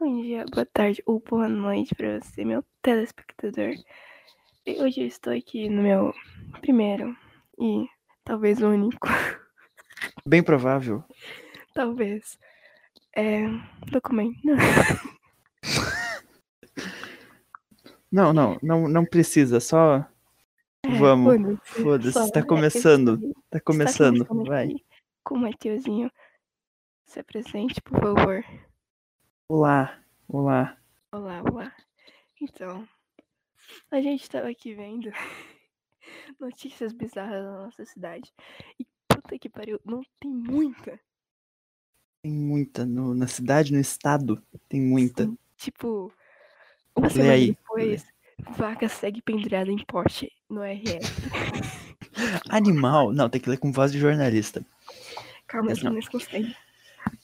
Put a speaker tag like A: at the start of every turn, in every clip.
A: Bom dia, boa tarde ou boa noite para você, meu telespectador. E hoje eu estou aqui no meu primeiro e talvez único,
B: Bem provável.
A: talvez, é, documento.
B: Não, não, não, não precisa, só
A: É,
B: Vamos,
A: foda-se,
B: tá
A: é,
B: começando. tá
A: está
B: começando,
A: começando
B: vai.
A: Com o Mateuzinho. Se apresente, por favor.
B: Olá, olá.
A: Olá, olá. Então, a gente estava aqui vendo notícias bizarras da nossa cidade. E puta que pariu, não tem muita.
B: Tem muita no- na cidade, no estado, tem muita.
A: Sim, tipo, uma semana
B: aí,
A: depois, vaca segue pendurada em Porsche no RS.
B: Animal, não, tem que ler com voz de jornalista.
A: Calma,
B: Mas não.
A: não consegue.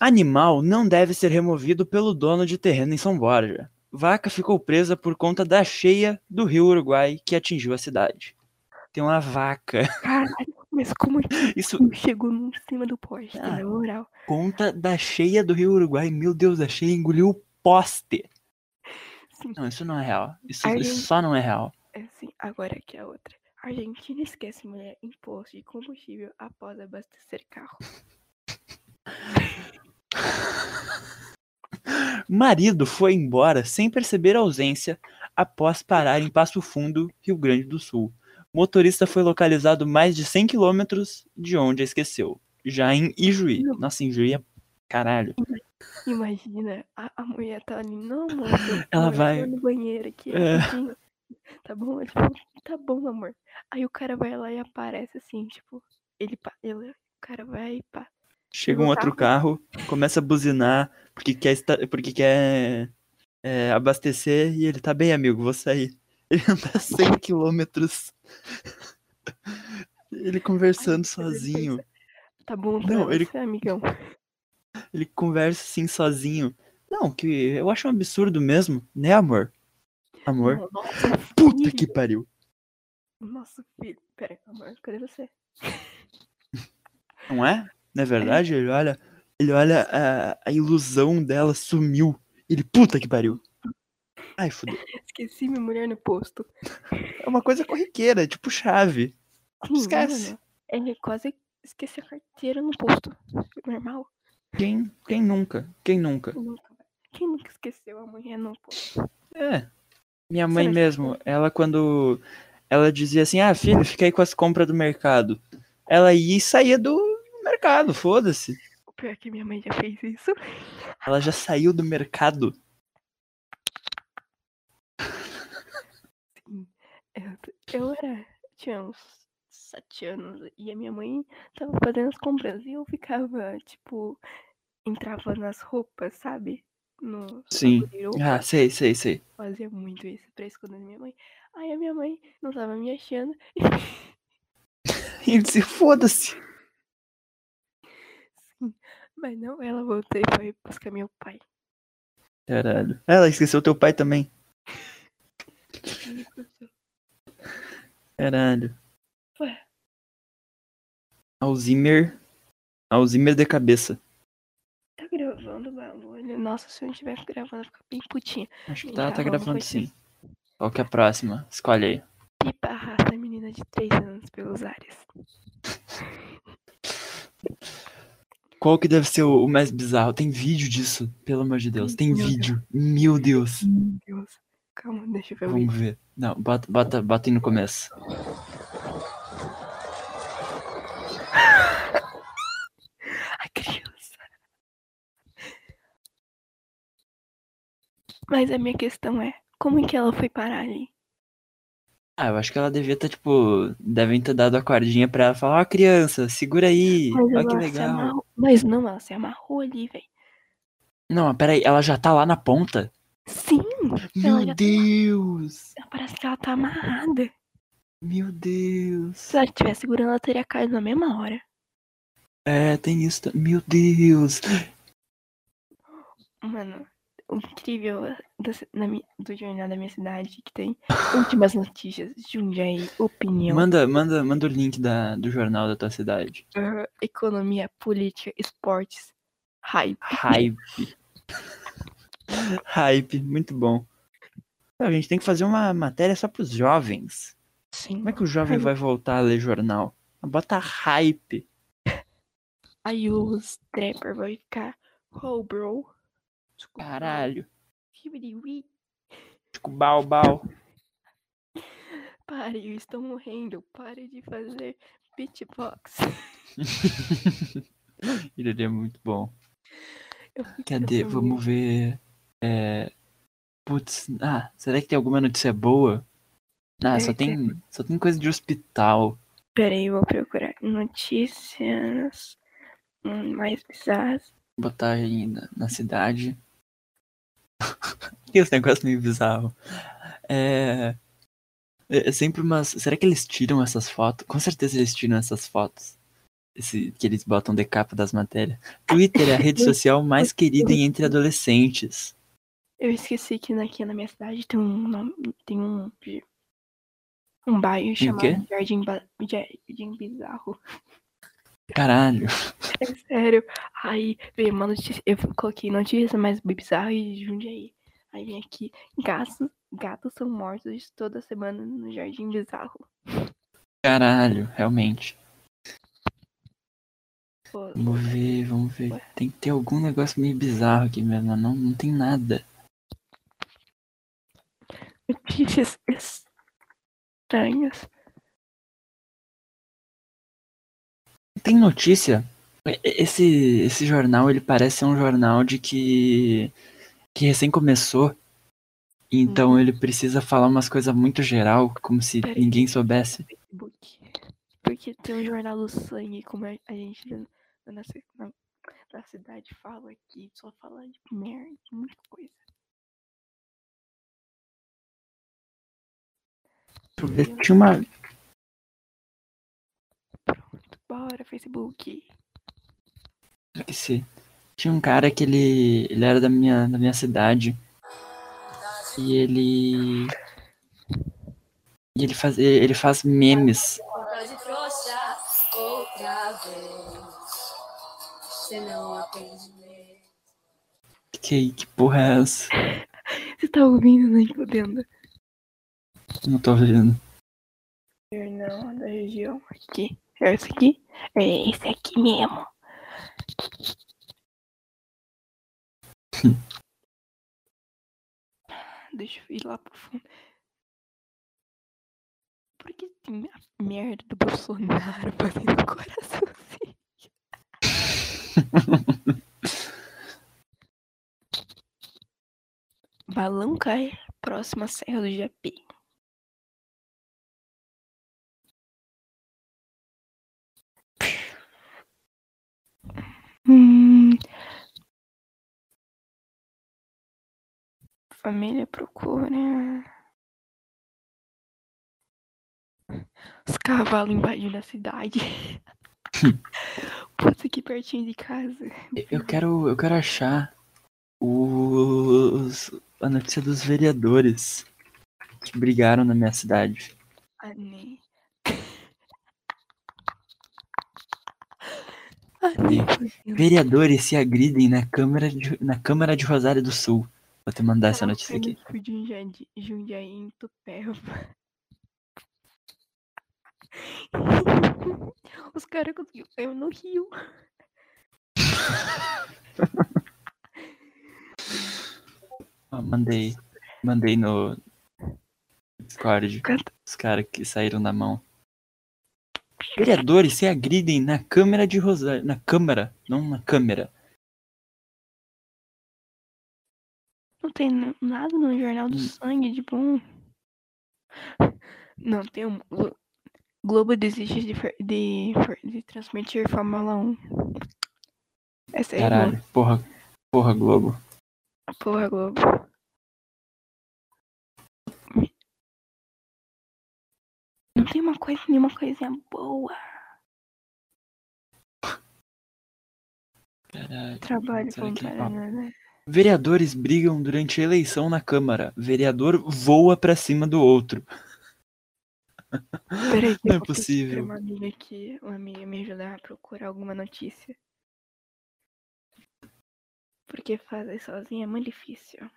B: Animal não deve ser removido pelo dono de terreno em São Borja. Vaca ficou presa por conta da cheia do rio Uruguai que atingiu a cidade. Tem uma vaca.
A: Caralho, mas como que
B: Isso
A: chegou em cima do Porsche,
B: Ah.
A: na moral?
B: conta da cheia do rio Uruguai. Meu Deus, a cheia engoliu o poste.
A: Sim.
B: Não, isso não é real. Isso,
A: Ai,
B: isso só não é real.
A: É assim, agora aqui a outra. Argentina esquece mulher em posto de combustível após abastecer carro.
B: Marido foi embora sem perceber a ausência após parar em Passo Fundo, Rio Grande do Sul. Motorista foi localizado mais de 100 quilômetros de onde a esqueceu. Já em Ijuí. Nossa, Ijuí é caralho.
A: Imagina, a, a mulher tá ali, não.
B: Ela
A: amor, eu
B: vai-
A: no banheiro aqui,
B: É.
A: rapidinho. Tá bom? Ela, Tipo, tá bom, amor. Aí o cara vai lá e aparece assim, tipo, ele, ele o cara vai e pá.
B: Chega um outro carro, começa a buzinar porque quer, porque quer é, abastecer e ele tá bem, amigo, vou sair. Ele anda 100 quilômetros. Ele conversando
A: ele
B: sozinho.
A: Tá bom
B: Não, ele-
A: você, amigão.
B: Ele conversa assim sozinho. Não, que eu acho um absurdo mesmo, né, amor? Amor?
A: Nossa,
B: Puta que
A: filho.
B: pariu.
A: Nossa, filho. Pera, amor, cadê você?
B: Não é? Não é verdade? Ele olha, ele olha a, a ilusão dela sumiu. Ele, puta que pariu. Ai, fudeu.
A: Esqueci minha mulher no posto.
B: É uma coisa corriqueira, tipo chave. Esquece.
A: Ele quase esqueci a carteira no posto. Normal.
B: Quem, quem nunca? Quem nunca?
A: Quem nunca, esqueceu a mulher no posto?
B: É. Minha mãe
A: não
B: mesmo,
A: esqueceu?
B: ela quando ela dizia assim: "Ah, filho, fica aí com as compras do mercado". Ela ia e saía do mercado, foda-se.
A: O pior é que minha mãe já fez isso.
B: Ela já saiu do mercado.
A: Eu, eu era. Tinha uns sete anos e a minha mãe tava fazendo as compras e eu ficava, tipo, entrava nas roupas, sabe? No
B: Sim. Ah, sei, sei, sei.
A: fazia muito isso pra esconder minha mãe. Aí a minha mãe não tava me achando.
B: E ele disse: "Foda-se".
A: Mas não, ela voltou e foi buscar meu pai.
B: Caralho. Ela esqueceu teu pai também. Caralho.
A: Ué.
B: Alzheimer. Alzheimer de cabeça.
A: Tá gravando o bagulho? Nossa, se eu não tivesse gravando, eu ficar bem putinha.
B: Acho que tá, tá gravando sim. Qual que é a próxima? Escolhe aí.
A: Pipa arrasta a menina de 3 anos pelos ares.
B: Qual que deve ser o, o mais bizarro? Tem vídeo disso, pelo amor de Deus. Tem
A: Meu Deus.
B: vídeo. Meu Deus.
A: Meu Deus. Calma, deixa eu ver.
B: Vamos ver. Não, bota, bota, bota aí no começo.
A: A criança. Mas a minha questão é, como é que ela foi parar ali?
B: Ah, eu acho que ela devia estar, tipo, devem ter dado a cordinha pra ela falar, ó, criança, segura aí, ó que legal.
A: amarrou. Mas não, ela se amarrou ali, velho.
B: Não, mas peraí, ela já tá lá na ponta?
A: Sim!
B: Meu
A: tá-
B: Deus!
A: Parece que ela tá amarrada.
B: Meu Deus!
A: Se ela estivesse segurando, ela teria caído na mesma hora.
B: É, tem isso. Meu Deus!
A: Mano, incrível da ci- na do jornal da minha cidade que tem últimas notícias, Jundiaí, opinião,
B: Manda, manda, manda o link da, do jornal da tua cidade.
A: ah, economia, política, esportes, hype.
B: Hype. Hype, muito bom. A gente tem que fazer uma matéria só pros jovens.
A: Sim.
B: Como é que o jovem vai voltar a ler jornal? Bota hype.
A: Aí os trapper vai ficar. Oh, bro.
B: Caralho. Bal, bal.
A: Pare, eu estou morrendo. Pare de fazer beatbox.
B: Ele é muito bom. Cadê? Vamos ver. É... Putz, ah, será que tem alguma notícia boa? Ah, só
A: É,
B: tem, só tem coisa de hospital.
A: Peraí, vou procurar notícias mais bizarras.
B: Vou botar aí na, na cidade. que esse negócio meio bizarro. É... é sempre umas. Será que eles tiram essas fotos? Com certeza eles tiram essas fotos. Esse, que eles botam de capa das matérias. Twitter é a rede social mais querida entre adolescentes.
A: Eu esqueci que aqui na minha cidade tem um nome, tem um um bairro chamado? Jardim, Ba- Jardim Bizarro.
B: Caralho.
A: É sério. Aí veio uma notícia, eu coloquei notícia mais bizarra e Jundiaí. Aí vem aqui, gatos, gatos são mortos toda semana no Jardim Bizarro.
B: Caralho, realmente.
A: Pô,
B: Vamos ver, vamos ver. Tem que ter algum negócio meio bizarro aqui mesmo. Não, não tem nada.
A: notícias estranhas.
B: Tem notícia. Esse, esse jornal, ele parece ser um jornal de que, que recém começou. Então
A: Uhum.
B: ele precisa falar umas coisas muito geral, como se
A: Peraí.
B: ninguém soubesse.
A: Facebook. Porque tem um jornal do sangue, como a gente na, na, na- cidade fala aqui, só fala de merda, muita coisa.
B: Tinha uma.
A: Bora, Facebook.
B: Esse, tinha um cara que ele, ele era da minha, da minha cidade. E ele. E ele faz, ele faz memes.
C: Não.
B: Que, que porra é essa?
A: Você tá ouvindo, né, fodendo?
B: Não tô vendo.
A: Jornal da região aqui. É esse aqui? É esse aqui mesmo. Deixa eu ir lá pro fundo. Por que tem a merda do Bolsonaro fazendo coraçãozinho? Balão cai, próxima serra do Japi. Hum. Família procura. Os cavalos invadindo a cidade. Putz, aqui pertinho de casa.
B: Eu quero, eu quero achar os, a notícia dos vereadores que brigaram na minha cidade.
A: Ah, nem. Ah, nem fodendo.
B: Vereadores se agridem na Câmara de, na Câmara de Rosário do Sul. Vou te mandar essa notícia aqui.
A: De Jundiaí, em Tupéva. Os caras conseguiram eu no Rio.
B: Mandei. Mandei no Discord.
A: Canta.
B: Os caras que saíram na mão. Vereadores se agridem na Câmara de Rosário. Na Câmara, não na Câmara.
A: Não tem nada no Jornal do
B: Hum.
A: Sangue de bom. Não, tem um. Glo- Globo desiste de, de, de transmitir Fórmula 1. Essa é
B: Caralho. Porra. Porra, Globo.
A: porra, Globo. Não tem uma coisa, nenhuma coisinha boa.
B: Caralho.
A: Trabalho voluntário, né?
B: Vereadores brigam durante a eleição na Câmara. Vereador voa pra cima do outro.
A: Peraí,
B: Não
A: eu
B: é possível.
A: Uma amiga aqui, uma amiga me ajudar a procurar alguma notícia. Porque fazer sozinha é muito difícil.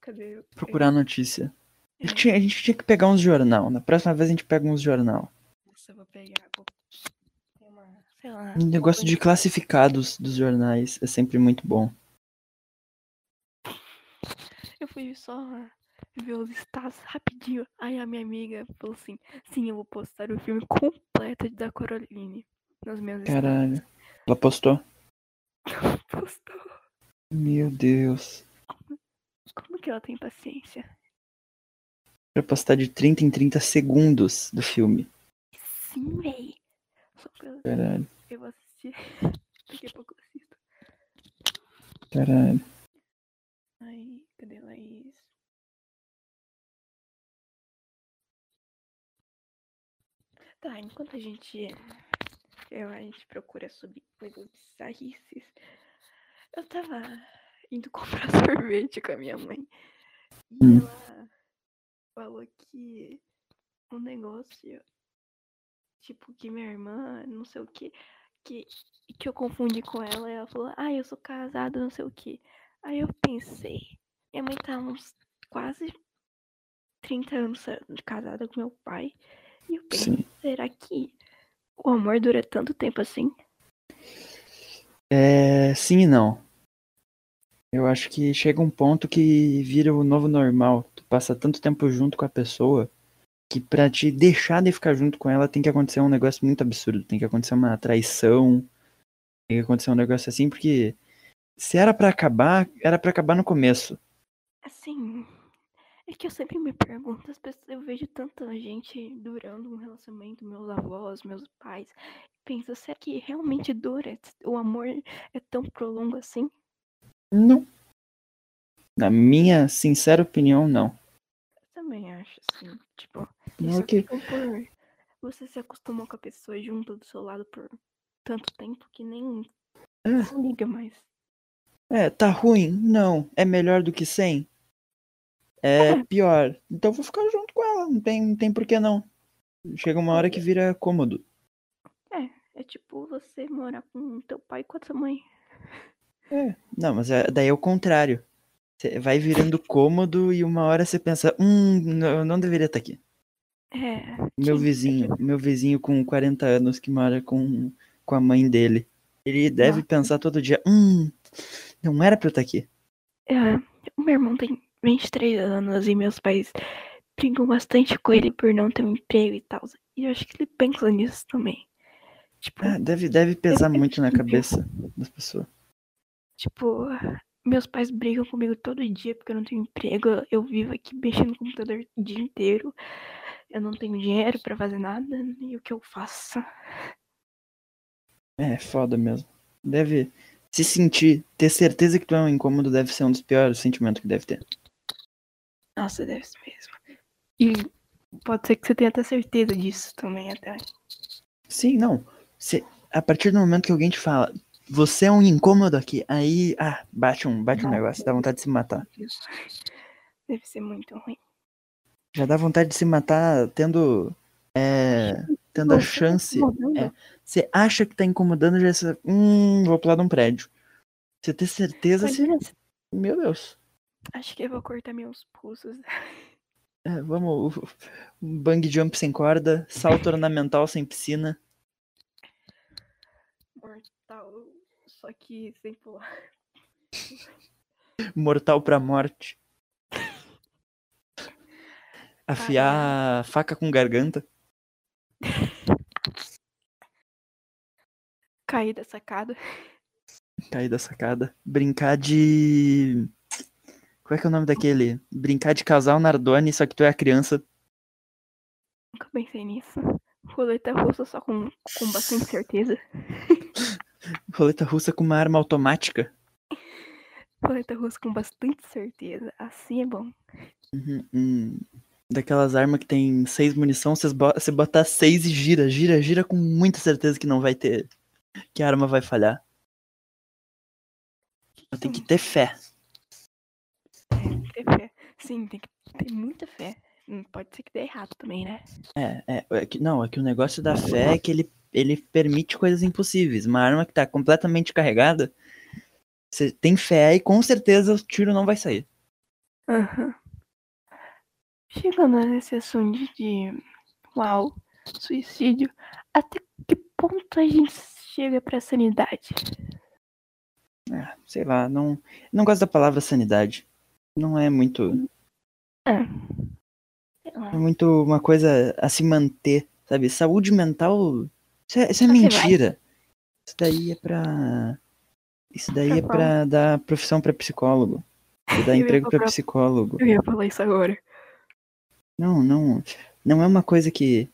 A: Cadê?
B: Procurar notícia. A
A: É,
B: gente, tinha, a gente tinha que pegar uns jornal. Na próxima vez a gente pega uns jornal.
A: Nossa, eu vou pegar. Vou... Sei lá.
B: O negócio de classificados dos jornais é sempre muito bom.
A: Eu fui só ver os status rapidinho. Aí a minha amiga falou assim: sim, eu vou postar o filme completo da Coraline nos meus
B: Caralho. Ela postou?
A: status. Postou.
B: Meu Deus.
A: Como que ela tem paciência?
B: Pra postar de 30 em 30 segundos do filme.
A: Sim, véi. Só pelo...
B: Caralho.
A: Eu vou assistir. Daqui a pouco eu assisto.
B: Caralho.
A: Aí, cadê Laís? Tá, enquanto a gente. Eu, a gente procura sobre coisas bizarrices. Eu tava indo comprar sorvete com a minha mãe. E
B: Hum.
A: ela falou que um negócio. Tipo, que minha irmã, não sei o que. Que, que eu confundi com ela. E ela falou, ah, eu sou casada, não sei o que. Aí eu pensei, minha mãe tá uns quase 30 anos casada com meu pai. E eu pensei,
B: Sim.
A: será que o amor dura tanto tempo assim?
B: É. Sim e não. Eu acho que chega um ponto que vira o novo normal. Tu passa tanto tempo junto com a pessoa que pra te deixar de ficar junto com ela tem que acontecer um negócio muito absurdo. Tem que acontecer uma traição. Tem que acontecer um negócio assim, porque se era pra acabar, era pra acabar no começo.
A: Assim, é que eu sempre me pergunto, as pessoas, eu vejo tanta gente durando um relacionamento, meus avós, meus pais. Penso, será que realmente dura? O amor é tão prolongo assim?
B: Não. Na minha sincera opinião, não.
A: Eu também acho, assim, tipo, Isso
B: é que.
A: por você se acostumou com a pessoa junto do seu lado por tanto tempo que nem
B: É.
A: não liga mais.
B: É, tá ruim? Não. É melhor do que sem? É pior. Então vou ficar junto com ela. Não tem, não tem por que não. Chega uma hora que vira cômodo.
A: É tipo você morar com teu pai e com a tua mãe.
B: Não, mas é- daí é o contrário. Você vai virando cômodo e uma hora você pensa, hum, eu não deveria estar aqui.
A: É.
B: Meu vizinho, meu vizinho com 40 anos que mora com, com a mãe dele. Ele deve
A: Nossa.
B: pensar todo dia, hum, não era pra eu estar aqui.
A: É, o meu irmão tem 23 anos e meus pais brigam bastante com ele por não ter um emprego e tal. E eu acho que ele pensa nisso também. Tipo,
B: Ah, deve, deve pesar muito na cabeça das pessoas.
A: Tipo, meus pais brigam comigo todo dia porque eu não tenho emprego. Eu vivo aqui mexendo no computador o dia inteiro. Eu não tenho dinheiro pra fazer nada. E o que eu faço?
B: É, foda mesmo. Deve se sentir, ter certeza que tu é um incômodo deve ser um dos piores sentimentos que deve ter.
A: Nossa, deve ser mesmo. E pode ser que você tenha até certeza disso também, até.
B: Sim, não. Se, a partir do momento que alguém te fala, você é um incômodo aqui, aí, ah, bate um, bate um negócio, dá vontade de se matar.
A: Isso. Deve ser muito ruim.
B: Já dá vontade de se matar tendo, é, tendo a
A: tá
B: chance. é. Você acha que tá incomodando, já você, hum, vou pular de um prédio. Você ter certeza, se,
A: se-
B: meu Deus.
A: Acho que eu vou cortar meus pulsos.
B: É, vamos, um bang jump sem corda, salto ornamental sem piscina.
A: Mortal. Só que sem pular.
B: Mortal pra morte. Afiar a faca com garganta.
A: Cair da sacada.
B: Cair da sacada. Brincar de. Qual é que é o nome daquele? Brincar de casal Nardone, só que tu é a criança.
A: Nunca pensei nisso. Roleta russa só com, com bastante certeza.
B: Roleta russa com uma arma automática.
A: Roleta russa com bastante certeza. Assim é bom.
B: Uhum, hum. Daquelas armas que tem seis munição, você botar seis e gira, gira, gira com muita certeza que não vai ter. Que a arma vai falhar. Tem que ter fé.
A: Ter fé. Sim, tem que ter muita fé. Não pode ser que dê errado também, né?
B: É, é, é que, não, é que o negócio da fé é que ele, ele permite coisas impossíveis. Uma arma que tá completamente carregada, Você tem fé e com certeza o tiro não vai sair.
A: Aham. Chegando nesse assunto de, uau, suicídio, até que ponto a gente chega pra sanidade?
B: Ah, sei lá, não, não gosto da palavra sanidade. Não é muito.
A: Lá.
B: É muito uma coisa a se manter, sabe? Saúde mental. Isso é, isso é mentira. Isso daí é pra. Isso daí é
A: Pra
B: pra dar profissão pra psicólogo. Pra dar
A: Eu
B: emprego pra psicólogo.
A: Eu ia falar isso agora.
B: Não, não. Não é uma coisa que,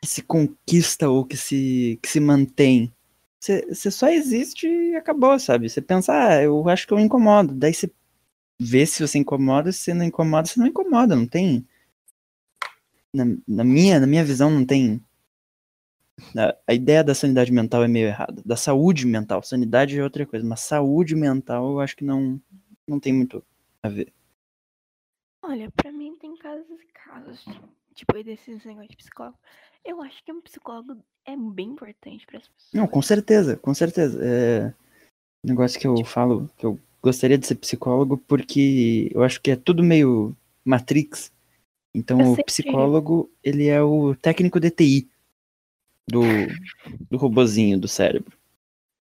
B: que se conquista ou que se, que se mantém. Você só existe e acabou, sabe? Você pensa, ah, eu acho que eu incomodo. Daí você vê se você incomoda, se você não incomoda, você não incomoda, não tem. Na, na minha, na minha visão, não tem. A, ideia da sanidade mental é meio errada. Da saúde mental. Sanidade é outra coisa, mas saúde mental eu acho que não, não tem muito a ver.
A: Olha, pra mim tem casos e casos. Tipo, desses negócios de psicólogo. Eu acho que um psicólogo é bem importante para as pessoas.
B: Não, com certeza, com certeza. É um negócio que eu falo, que eu gostaria de ser psicólogo porque eu acho que é tudo meio Matrix. Então
A: Eu
B: o psicólogo, ele é o técnico de TI do, do robozinho do cérebro.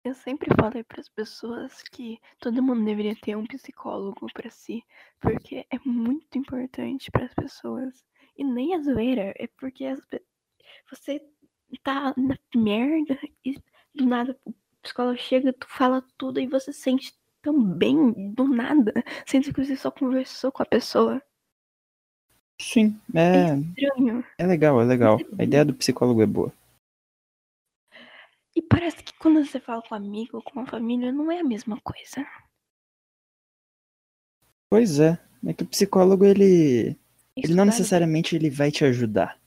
A: Eu sempre falei para as pessoas que todo mundo deveria ter um psicólogo para si, porque é muito importante para as pessoas. E nem a zoeira, é porque as você tá na merda e do nada o psicólogo chega, tu fala tudo e você sente tão bem do nada, sendo que você só conversou com a pessoa.
B: Sim, é,
A: Estranho.
B: é legal, é legal. A ideia do psicólogo é boa.
A: E parece que quando você fala com um amigo ou com a família, não é a mesma coisa.
B: Pois é, é que o psicólogo, ele, ele não necessariamente ele vai te ajudar.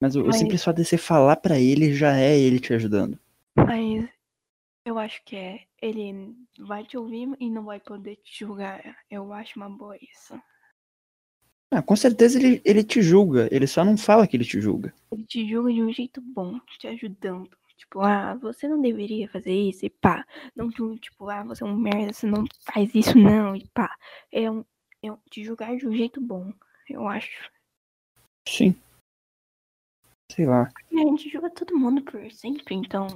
B: Mas o, o
A: Mas-
B: simples fato de você falar pra ele já é ele te ajudando.
A: Mas eu acho que é. Ele vai te ouvir e não vai poder te julgar. Eu acho uma boa isso.
B: Ah, com certeza ele, ele te julga, ele só não fala que ele te julga.
A: Ele te julga de um jeito bom, te ajudando. Tipo, ah, você não deveria fazer isso e pá. Não tipo, ah, você é um merda, você não faz isso não e pá. É um, é um te julgar de um jeito bom, eu acho.
B: Sim. Sei lá.
A: A gente julga todo mundo por sempre, então.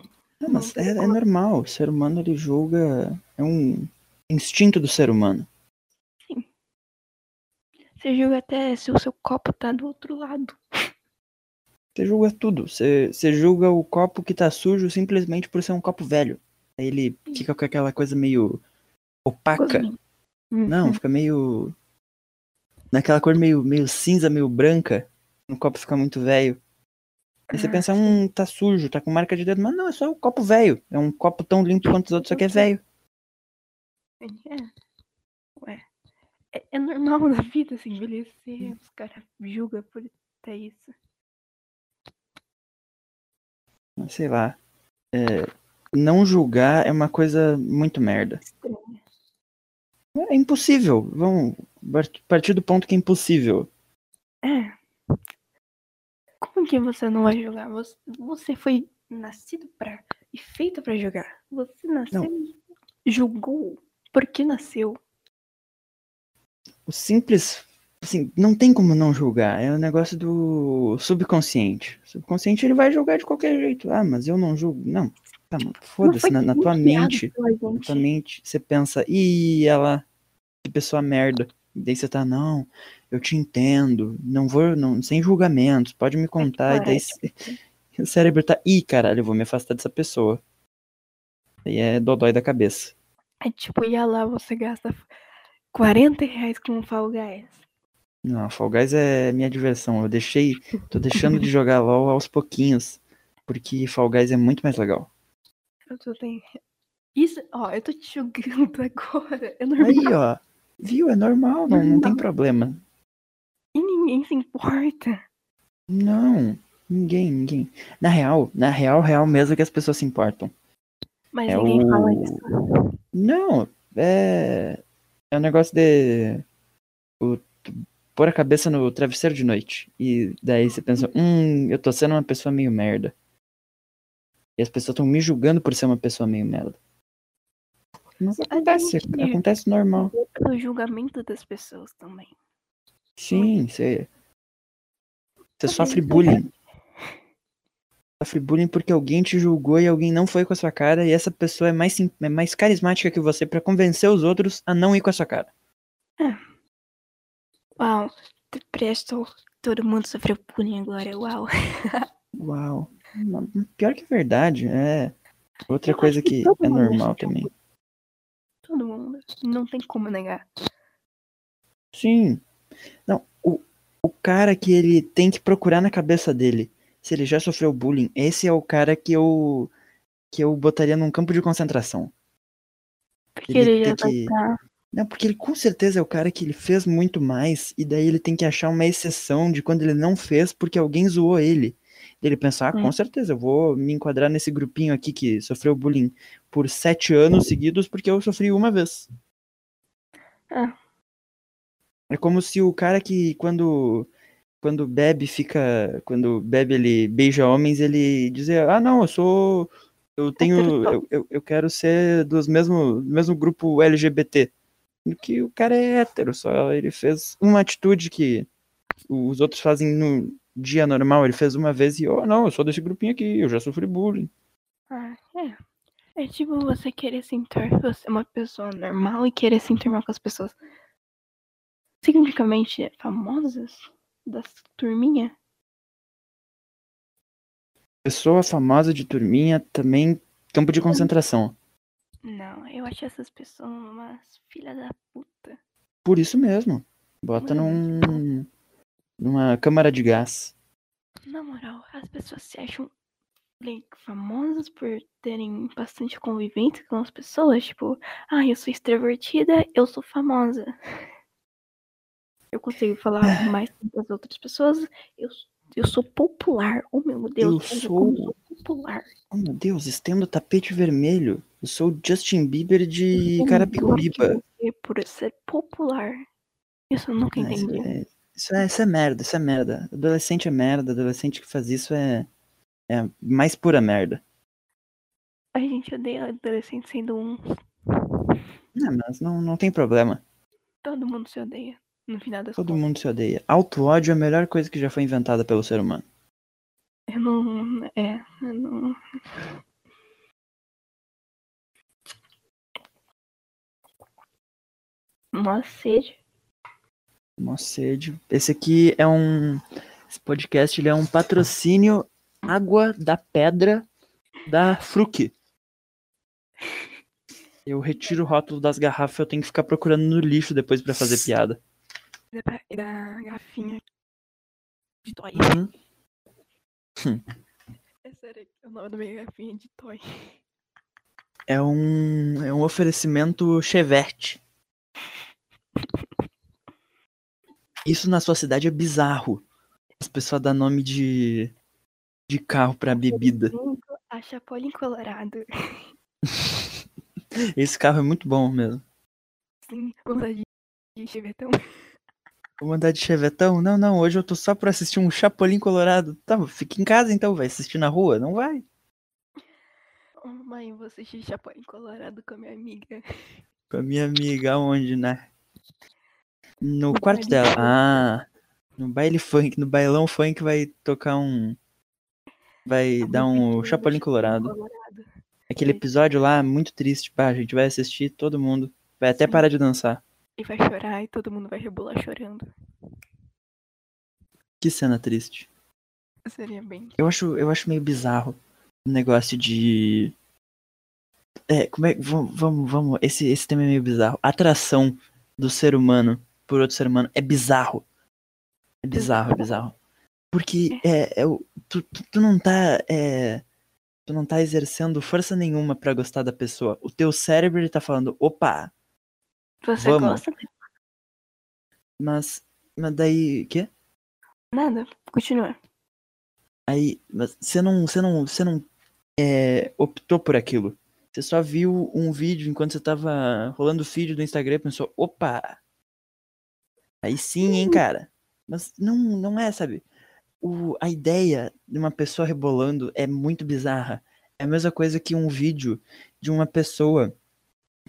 B: Não, mas é, é normal, o ser humano ele julga. É um instinto do ser humano.
A: Você julga até se o seu copo tá do outro lado.
B: Você julga tudo. Você, você julga o copo que tá sujo simplesmente por ser um copo velho. Aí ele fica com aquela coisa meio opaca.
A: Gostosinho.
B: Não,
A: Uhum.
B: fica meio. Naquela cor meio, meio cinza, meio branca. O copo fica muito velho. Aí você
A: Ah,
B: pensa, hum, tá sujo, tá com marca de dedo. Mas não, é só um copo velho. É um copo tão limpo quanto os outros, só que é velho.
A: É. Ué. É, é normal na vida se envelhecer. Os caras julgam por até isso.
B: Sei lá. É, não julgar é uma coisa muito merda. É impossível. Vamos part- partir do ponto que é impossível.
A: É. Como que você não vai julgar? Você, você foi nascido pra. e feito pra julgar. Você nasceu e julgou. Por que nasceu?
B: O simples. Assim, não tem como não julgar. É o negócio do subconsciente. O subconsciente ele vai julgar de qualquer jeito. Ah, mas eu não julgo. Não. Tá, Foda-se. Na, na tua mente. Na tua mente, você pensa, ih, ela. Que pessoa merda. E daí você tá, não, eu te entendo. Não vou. Não, sem julgamentos. Pode me contar. E daí cê- o cérebro tá, ih, caralho, eu vou me afastar dessa pessoa. Aí é dodói da cabeça.
A: É tipo, ia lá, você gasta 40 reais com um Fall Guys.
B: Não, Fall Guys é minha diversão. Eu deixei. Tô deixando de jogar LOL aos pouquinhos. Porque Fall Guys é muito mais legal.
A: Eu tô tem... Isso, ó, eu tô te julgando agora. É normal.
B: Aí, ó. Viu? É normal, não, não tem
A: Não.
B: problema.
A: E ninguém se importa.
B: Não, ninguém, ninguém. Na real, na real, real mesmo é que as pessoas se importam.
A: Mas
B: É
A: ninguém fala
B: o-
A: isso.
B: Não, é. É um negócio de. O, pôr a cabeça no travesseiro de noite. E daí você pensa, hum, eu tô sendo uma pessoa meio merda. E as pessoas estão me julgando por ser uma pessoa meio merda. Mas acontece, acontece normal.
A: Pelo julgamento das pessoas também.
B: Sim, você. Você sofre
A: é
B: bullying. Sofre bullying porque alguém te julgou e alguém não foi com a sua cara, e essa pessoa é mais, é mais carismática que você pra convencer os outros a não ir com a sua cara.
A: Uau, presto, todo mundo sofreu bullying agora, uau.
B: Uau. Pior que verdade, é. Outra
A: Eu
B: coisa
A: que
B: que é normal também.
A: Todo mundo. Não tem como negar.
B: Sim. Não, o, o cara que ele tem que procurar na cabeça dele se ele já sofreu bullying, esse é o cara que eu que eu botaria num campo de concentração.
A: Porque
B: Ele
A: ele, já vai
B: que-
A: estar.
B: Não, porque ele com certeza é o cara que ele fez muito mais e daí ele tem que achar uma exceção de quando ele não fez porque alguém zoou ele. Ele pensa, ah, com
A: Hum.
B: certeza, eu vou me enquadrar nesse grupinho aqui que sofreu bullying por sete anos seguidos porque eu sofri uma vez.
A: Ah.
B: É como se o cara que quando quando bebe fica, quando bebe ele beija homens, ele dizer, ah não, eu sou, eu tenho, eu, eu, eu quero ser dos mesmo, do mesmo grupo LGBT. Que o cara é hétero, só ele fez uma atitude que os outros fazem no dia normal, ele fez uma vez e, oh não, eu sou desse grupinho aqui, eu já sofri bullying.
A: Ah, é. É tipo você querer se enturmar, você é uma pessoa normal e querer se enturmar com as pessoas significativamente famosas das turminhas.
B: Pessoa famosa de turminha também campo de concentração.
A: Não, eu acho essas pessoas umas filhas da puta.
B: Por isso mesmo. Bota num numa câmara de gás.
A: Na moral, as pessoas se acham like, famosas por terem bastante convivência com as pessoas. Tipo, ah, eu sou extrovertida, eu sou famosa. Eu consigo falar mais com as outras pessoas. Eu, eu sou popular. Oh meu Deus,
B: Eu
A: como
B: sou-
A: eu sou popular.
B: Oh meu Deus, estendo o tapete vermelho. Eu sou o Justin Bieber de
A: você Por ser popular. Isso eu nunca
B: Ah, isso,
A: entendi.
B: é, isso, é, isso é merda, isso é merda. Adolescente é merda, adolescente que faz isso é, é mais pura merda.
A: A gente odeia adolescente sendo um.
B: Não, mas não, não tem problema.
A: Todo mundo se odeia. No final das
B: Todo
A: contas.
B: mundo se odeia. Auto-ódio é a melhor coisa que já foi inventada pelo ser humano.
A: Eu não. É. Eu não. Uma sede.
B: Mó sede. Esse aqui é um. Esse podcast ele é um patrocínio Água da Pedra da Fruc. Eu retiro o rótulo das garrafas, eu tenho que ficar procurando no lixo depois pra fazer piada.
A: Da, da garrafinha de toy.
B: Uhum.
A: É sério, o nome da minha garrafinha de toy.
B: É um, é um oferecimento Chevette. Isso na sua cidade é bizarro. As pessoas dão nome de, de carro pra bebida.
A: A Chapolin Colorado.
B: Esse carro é muito bom mesmo.
A: Sim, vontade de- de chevetão.
B: Vou mandar de chevetão? Não, não, hoje eu tô só pra assistir um Chapolin Colorado. Tá, fica em casa então, vai assistir na rua? Não vai.
A: Oh, mãe, vou assistir Chapolin Colorado com a minha amiga.
B: Com a minha amiga, onde, né? No quarto dela. Ah, no baile funk, no bailão funk vai tocar um. Vai dar um Chapolin Colorado. Aquele
A: É.
B: episódio lá, muito triste, pá, a gente vai assistir, todo mundo. Vai até parar de dançar.
A: E vai chorar e todo mundo vai rebolar chorando.
B: Que cena triste.
A: Seria bem.
B: Eu acho, eu acho meio bizarro o negócio de. É, como é. Vamos, vamos, vamos. Esse, esse tema é meio bizarro. Atração do ser humano por outro ser humano é bizarro. É bizarro, é bizarro. Porque é, é, o- tu, tu, tu não tá. É, tu não tá exercendo força nenhuma pra gostar da pessoa. O teu cérebro ele tá falando, opa,
A: Você
B: Vamos.
A: gosta?
B: mas. Mas daí. Quê?
A: Nada, continua.
B: Aí, mas você não, você não, você não é, optou por aquilo. Você só viu um vídeo enquanto você tava rolando o feed do Instagram e pensou, opa! Aí sim, hein, cara? Mas não, não é, sabe? O, a ideia de uma pessoa rebolando é muito bizarra. É a mesma coisa que um vídeo de uma pessoa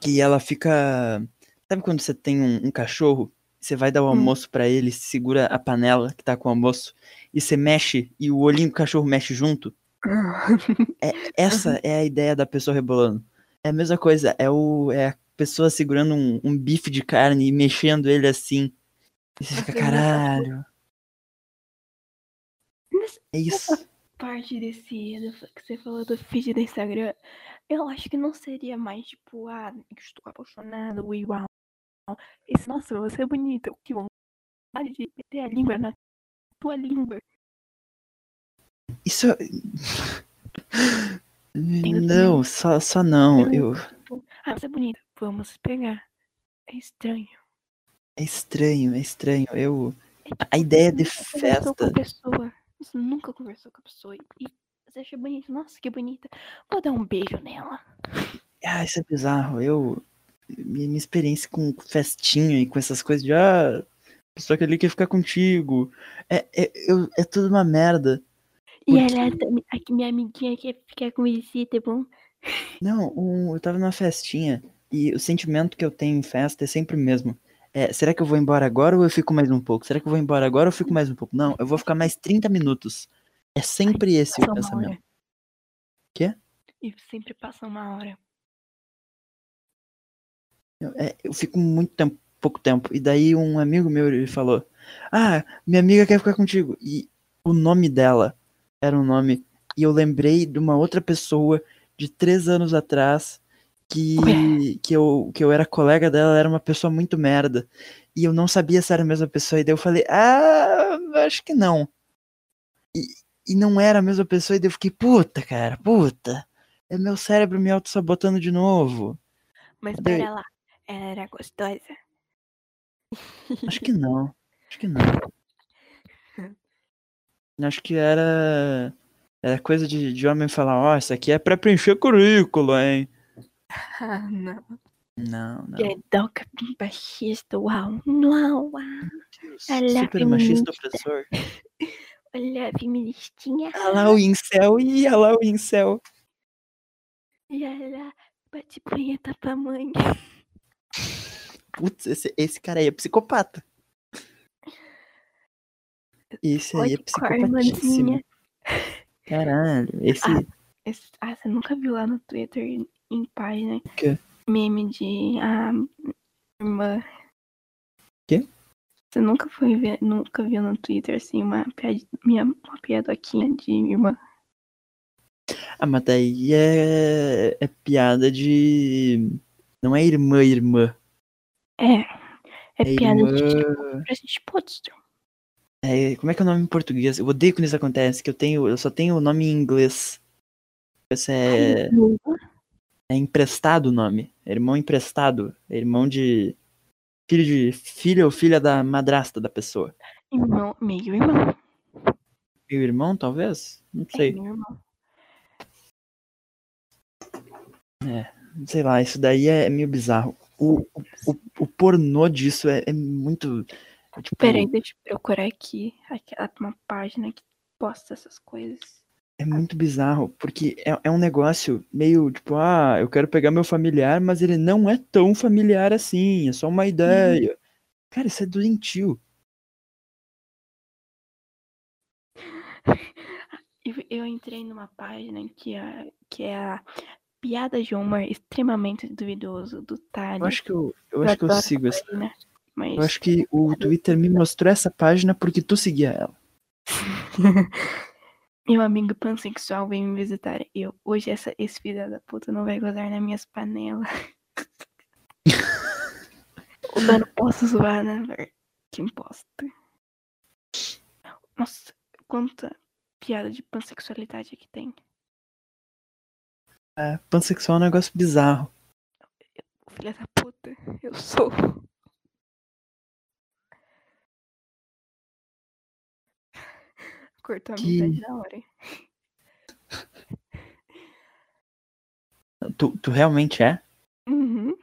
B: que ela fica. Sabe quando você tem um, um cachorro? Você vai dar o
A: Hum.
B: almoço pra ele, segura a panela que tá com o almoço, e você mexe e o olhinho do cachorro mexe junto? Essa é a ideia da pessoa rebolando. É a mesma coisa, é, o, é a pessoa segurando um, um bife de carne e mexendo ele assim. E você fica, caralho.
A: Mas
B: É isso.
A: parte desse que você falou do feed do Instagram, eu acho que não seria mais tipo, ah, estou apaixonado, uau. Esse, nossa, você é bonita, que vontade de meter a língua na tua língua.
B: Isso. é Não, só, só não. Eu,
A: Tipo, ah, você é bonita, vamos pegar. É estranho.
B: É estranho, é estranho. Eu.
A: É
B: A ideia de
A: você nunca conversou com
B: festa.
A: a pessoa. Você nunca conversou com a pessoa e você acha bonita. Nossa, que bonita. Vou dar um beijo nela.
B: Ah, isso é bizarro. Eu. Minha, experiência com festinha e com essas coisas de. Ah, a pessoa que ali quer ficar contigo. É, é, eu, é tudo uma merda.
A: E
B: Porque-
A: ela, também- aqui, minha amiguinha quer ficar com você, tá bom?
B: Não, um- eu tava numa festinha e o sentimento que eu tenho em festa é sempre o mesmo. É, será que eu vou embora agora ou eu fico mais um pouco? Será que eu vou embora agora ou eu fico mais um pouco? Não, eu vou ficar mais 30 minutos. É sempre esse o pensamento.
A: hora.
B: Quê?
A: E sempre passa uma hora.
B: Eu, é, eu fico muito tempo, pouco tempo. E daí um amigo meu ele falou: Ah, minha amiga quer ficar contigo. E o nome dela era um nome. E eu lembrei de uma outra pessoa de três anos atrás que, que, eu, que eu era colega dela, era uma pessoa muito merda. E eu não sabia se era a mesma pessoa. E daí eu falei: Ah, acho que não. E, e não era a mesma pessoa. E daí eu fiquei: Puta, cara, puta. É meu cérebro me auto-sabotando de novo.
A: Mas
B: Daí-
A: pera lá. Ela era gostosa.
B: Acho que não. Acho que não. Acho que era. Era coisa de, de homem falar, ó, isso aqui é pra preencher currículo, hein?
A: Ah, não.
B: Não, não.
A: Gedoca baixista, uau. Uau, uau.
B: Super machista opressor.
A: Olha, feministinha.
B: Olha lá o incel, ih, olha lá o incel.
A: E ela bate punheta pra mãe.
B: Putz, esse, esse cara aí é psicopata. Esse aí é psicopatíssimo. Caralho, esse.
A: Ah. Esse- ah, você nunca viu lá no Twitter em, em página?
B: quê?
A: Meme de a irmã.
B: Quê?
A: Você nunca foi ver, nunca viu no Twitter assim uma piada, minha, uma piadoquinha de irmã.
B: Ah, mas daí é, é piada de. Não é irmã, irmã.
A: É. É,
B: É
A: piada
B: irmã.
A: de tipo.
B: É, como é que é o nome em português? Eu odeio quando isso acontece, que eu tenho, eu só tenho o nome em inglês. Esse é, é emprestado o nome. É irmão emprestado. É irmão de. Filho de. Filho ou filha da madrasta da pessoa.
A: Irmão, meio irmão.
B: Meu irmão, talvez? Não
A: É,
B: sei.
A: meu irmão.
B: Sei lá, isso daí é meio bizarro. O, o, o, pornô disso é, é muito. é tipo,
A: Peraí, deixa eu procurar aqui. Aquela uma página que posta essas coisas.
B: É muito bizarro, porque é, é um negócio meio tipo, ah, eu quero pegar meu familiar, mas ele não é tão familiar assim, é só uma ideia. Cara, isso é doentio.
A: Eu, eu entrei numa página que é, que é a piada de humor extremamente duvidoso do Thales.
B: Eu acho que eu, eu, acho que eu sigo essa.
A: página, Mas
B: Eu acho que o Twitter me mostrou essa página porque tu seguia ela.
A: meu amigo pansexual veio me visitar. Eu, hoje essa, esse filho da puta não vai gozar nas minhas panelas. Eu não posso zoar, né, velho? Que imposta. Nossa, quanta piada de pansexualidade que tem.
B: É, pansexual é um negócio bizarro.
A: Filha da puta, eu sou. Cortou a
B: Que-
A: metade da hora.
B: Tu, tu realmente é?
A: Uhum.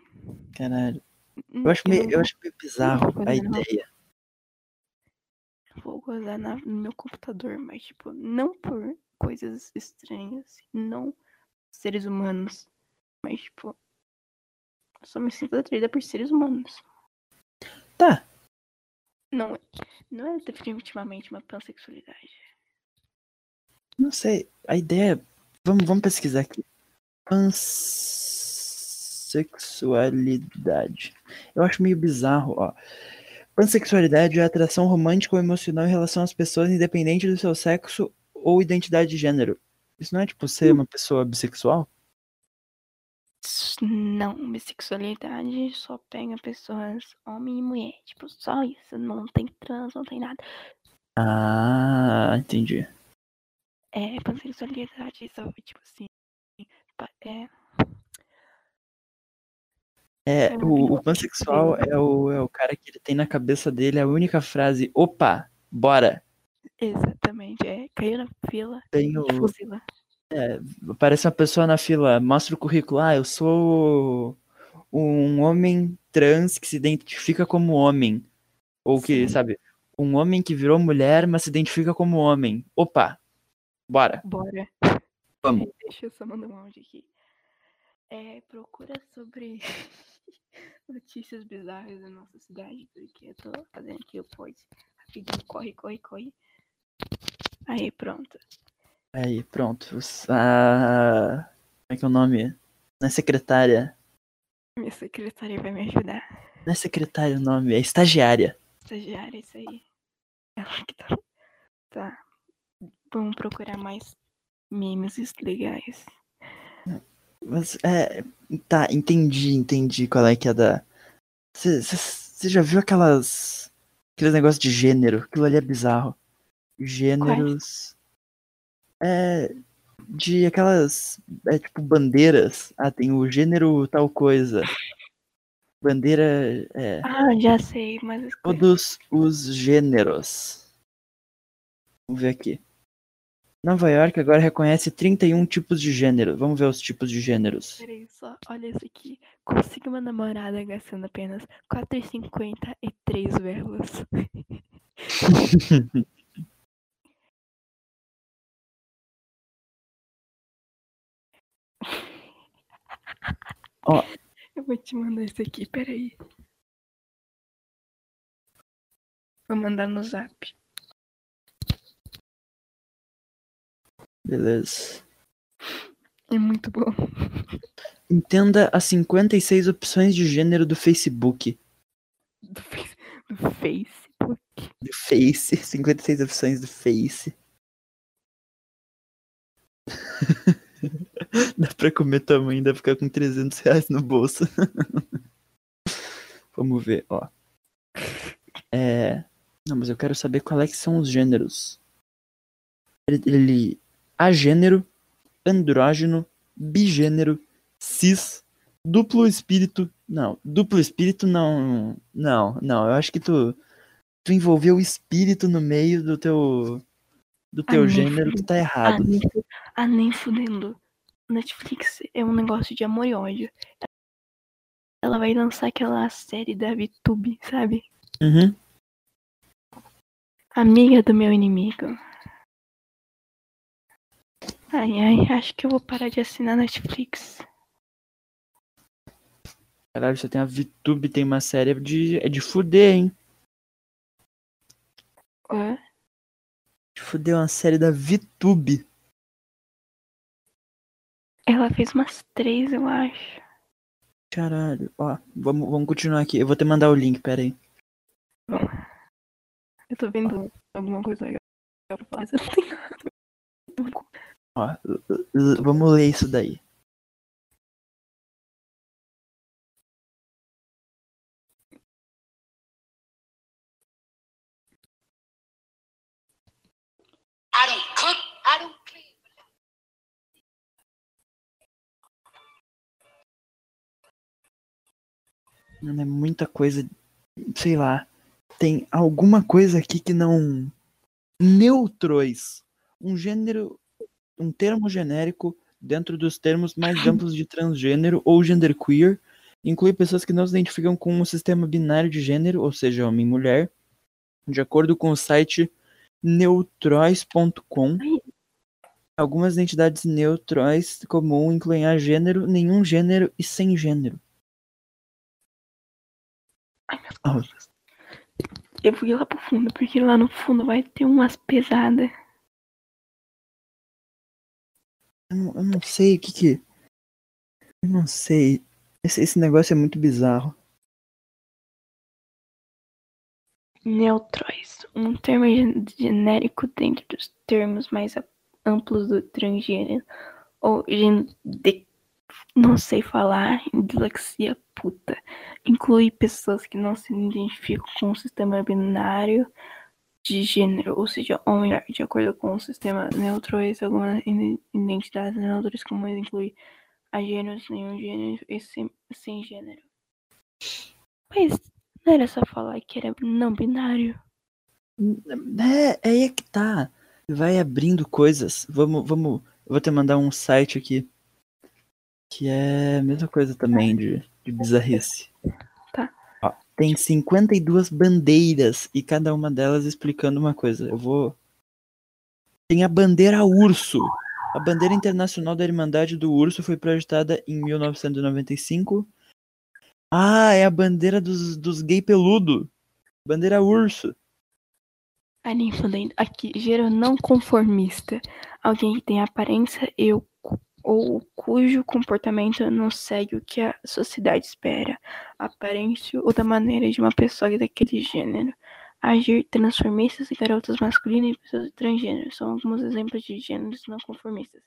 B: Caralho.
A: Hum,
B: Eu acho meio, eu acho meio bizarro a ideia.
A: vou gozar na- no meu computador, mas tipo, não por coisas estranhas, não seres humanos, mas tipo, Só me sinto atraída por seres humanos.
B: Tá.
A: Não é, não é definitivamente uma pansexualidade.
B: Não sei. A ideia. é- Vamos, vamos pesquisar aqui. Pansexualidade. Eu acho meio bizarro, ó. Pansexualidade é a atração romântica ou emocional em relação às pessoas, independente do seu sexo ou identidade de gênero. Isso não é tipo ser uma pessoa bissexual?
A: Não, bissexualidade só pega pessoas homem e mulher. Tipo, só isso. Não tem trans, não tem nada.
B: Ah, entendi.
A: É, pansexualidade só, tipo assim. É,
B: É,
A: É,
B: o, o pansexual é o, é o cara que ele tem na cabeça dele a única frase: opa, bora.
A: exatamente. É, caiu na fila
B: Tenho.
A: e fuzila.
B: Aparece uma pessoa na fila, mostra o currículo. Ah, eu sou um homem trans que se identifica como homem. Ou que,
A: Sim.
B: sabe, um homem que virou mulher, mas se identifica como homem. Opa, bora.
A: Bora.
B: Vamos.
A: Deixa eu só mandar um áudio aqui. É, procura sobre notícias bizarras da nossa cidade, porque eu tô fazendo aqui o post. Rapidinho, corre, corre, corre. Aí, pronto.
B: Aí, pronto. Os- A... Como é que é o nome? Não é secretária.
A: Minha secretária vai me ajudar.
B: Não é secretária o nome, é estagiária.
A: Estagiária, isso aí. Ela que tá. Tá. Vamos procurar mais memes legais.
B: Mas, é. Tá, entendi, entendi qual é que é da. Você já viu aquelas. Aqueles negócios de gênero? Aquilo ali é bizarro. Gêneros. É. De aquelas. É tipo bandeiras. Ah, tem o gênero tal coisa. Bandeira. É.
A: Ah, já sei, mas.
B: Todos os gêneros. Vamos ver aqui. Nova York agora reconhece 31 tipos de gênero. Vamos ver os tipos de gêneros.
A: Peraí, só. Olha isso aqui. Consiga uma namorada gastando apenas R$4,50 e 3 velas.
B: Ó.
A: Eu vou te mandar isso aqui, peraí. Vou mandar no zap.
B: Beleza.
A: É muito bom.
B: Entenda as 56 opções de gênero do Facebook.
A: Do, face, do Facebook.
B: Do Face. 56 opções do Face. Dá pra comer mãe, dá pra ficar com 300 reais no bolso. Vamos ver, ó. É... Não, mas eu quero saber qual é que são os gêneros. Ele... Agênero, andrógeno, bigênero, cis, duplo espírito. Não, duplo espírito não. Não, não. Eu acho que tu, tu envolveu o espírito no meio do teu. Do teu
A: Ah, nem
B: gênero, tu tá
A: Ah,
B: errado.
A: nem, ah, nem fudendo. Netflix é um negócio de amor e ódio. Ela vai lançar aquela série da VTube, sabe?
B: Uhum.
A: Amiga do meu inimigo. Ai, ai, acho que eu vou parar de assinar Netflix.
B: Caralho, você tem a VTube, tem uma série de. É de fuder, hein?
A: Ué?
B: De fuder uma série da VTube.
A: Ela fez umas três, eu acho.
B: Caralho. Ó, vamos, vamos continuar aqui. Eu vou te mandar o link, pera aí.
A: Bom, eu tô vendo alguma coisa legal pra falar, mas eu não tenho nada.
B: Ó, vamos ler isso daí. Mano, é muita coisa. Sei lá. Tem alguma coisa aqui que não. Neutros. Um gênero. Um termo genérico dentro dos termos mais amplos de transgênero ou genderqueer. Inclui pessoas que não se identificam com um sistema binário de gênero, ou seja, homem e mulher. De acordo com o site neutróis.com.
A: Ai.
B: Algumas identidades neutróis comum incluem agênero, nenhum gênero e sem gênero.
A: Ai, meu Deus. Eu vou ir lá pro fundo, porque lá no fundo vai ter umas pesadas.
B: Eu não, eu não sei o que que. Eu não sei. Esse, esse negócio é muito bizarro.
A: Neutróis. Um termo gen- genérico dentro dos termos mais amplos do transgênero. Ou de- Não sei falar. Dislexia puta. Inclui pessoas que não se identificam com o sistema binário de gênero, ou seja, homem de acordo com o sistema neutróis. Algumas iden- identidades neutras comuns incluem a gêneros, nenhum gênero e sem, sem gênero. Mas não era só falar que era não binário?
B: É, é aí é que tá. Vai abrindo coisas. Vamos, vamos. Eu vou te mandar um site aqui. Que é a mesma coisa também de, de bizarrice. Tem 52 bandeiras e cada uma delas explicando uma coisa. Eu vou. Tem a bandeira urso. A bandeira internacional da Irmandade do Urso foi projetada em 1995. Ah, é a bandeira dos, dos gay peludo. Bandeira urso.
A: A ninfa aqui, gênero não conformista. Alguém que tem aparência e o cu- ou cujo comportamento não segue o que a sociedade espera. Aparência ou da maneira de uma pessoa daquele gênero. Agir transformistas e garotas masculinas e pessoas transgêneros são alguns exemplos de gêneros não conformistas.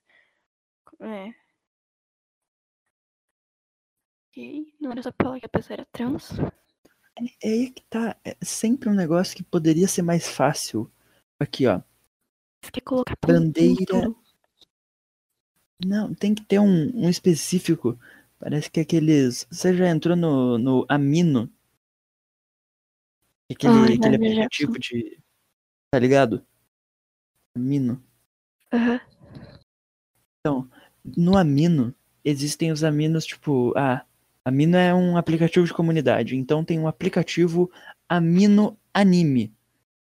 A: É. Ok, não era só falar que a pessoa era trans?
B: É aí que tá. É sempre um negócio que poderia ser mais fácil. Aqui, ó.
A: Você quer colocar
B: Bandeira.
A: tudo?
B: Não, tem que ter um, um específico. Parece que aqueles. Você já entrou no, no Amino? Aquele,
A: Ah,
B: aquele aplicativo de. Tá ligado? Amino.
A: Aham.
B: No Amino, existem os aminos, tipo. Ah, Amino é um aplicativo de comunidade. Então tem um aplicativo Amino Anime.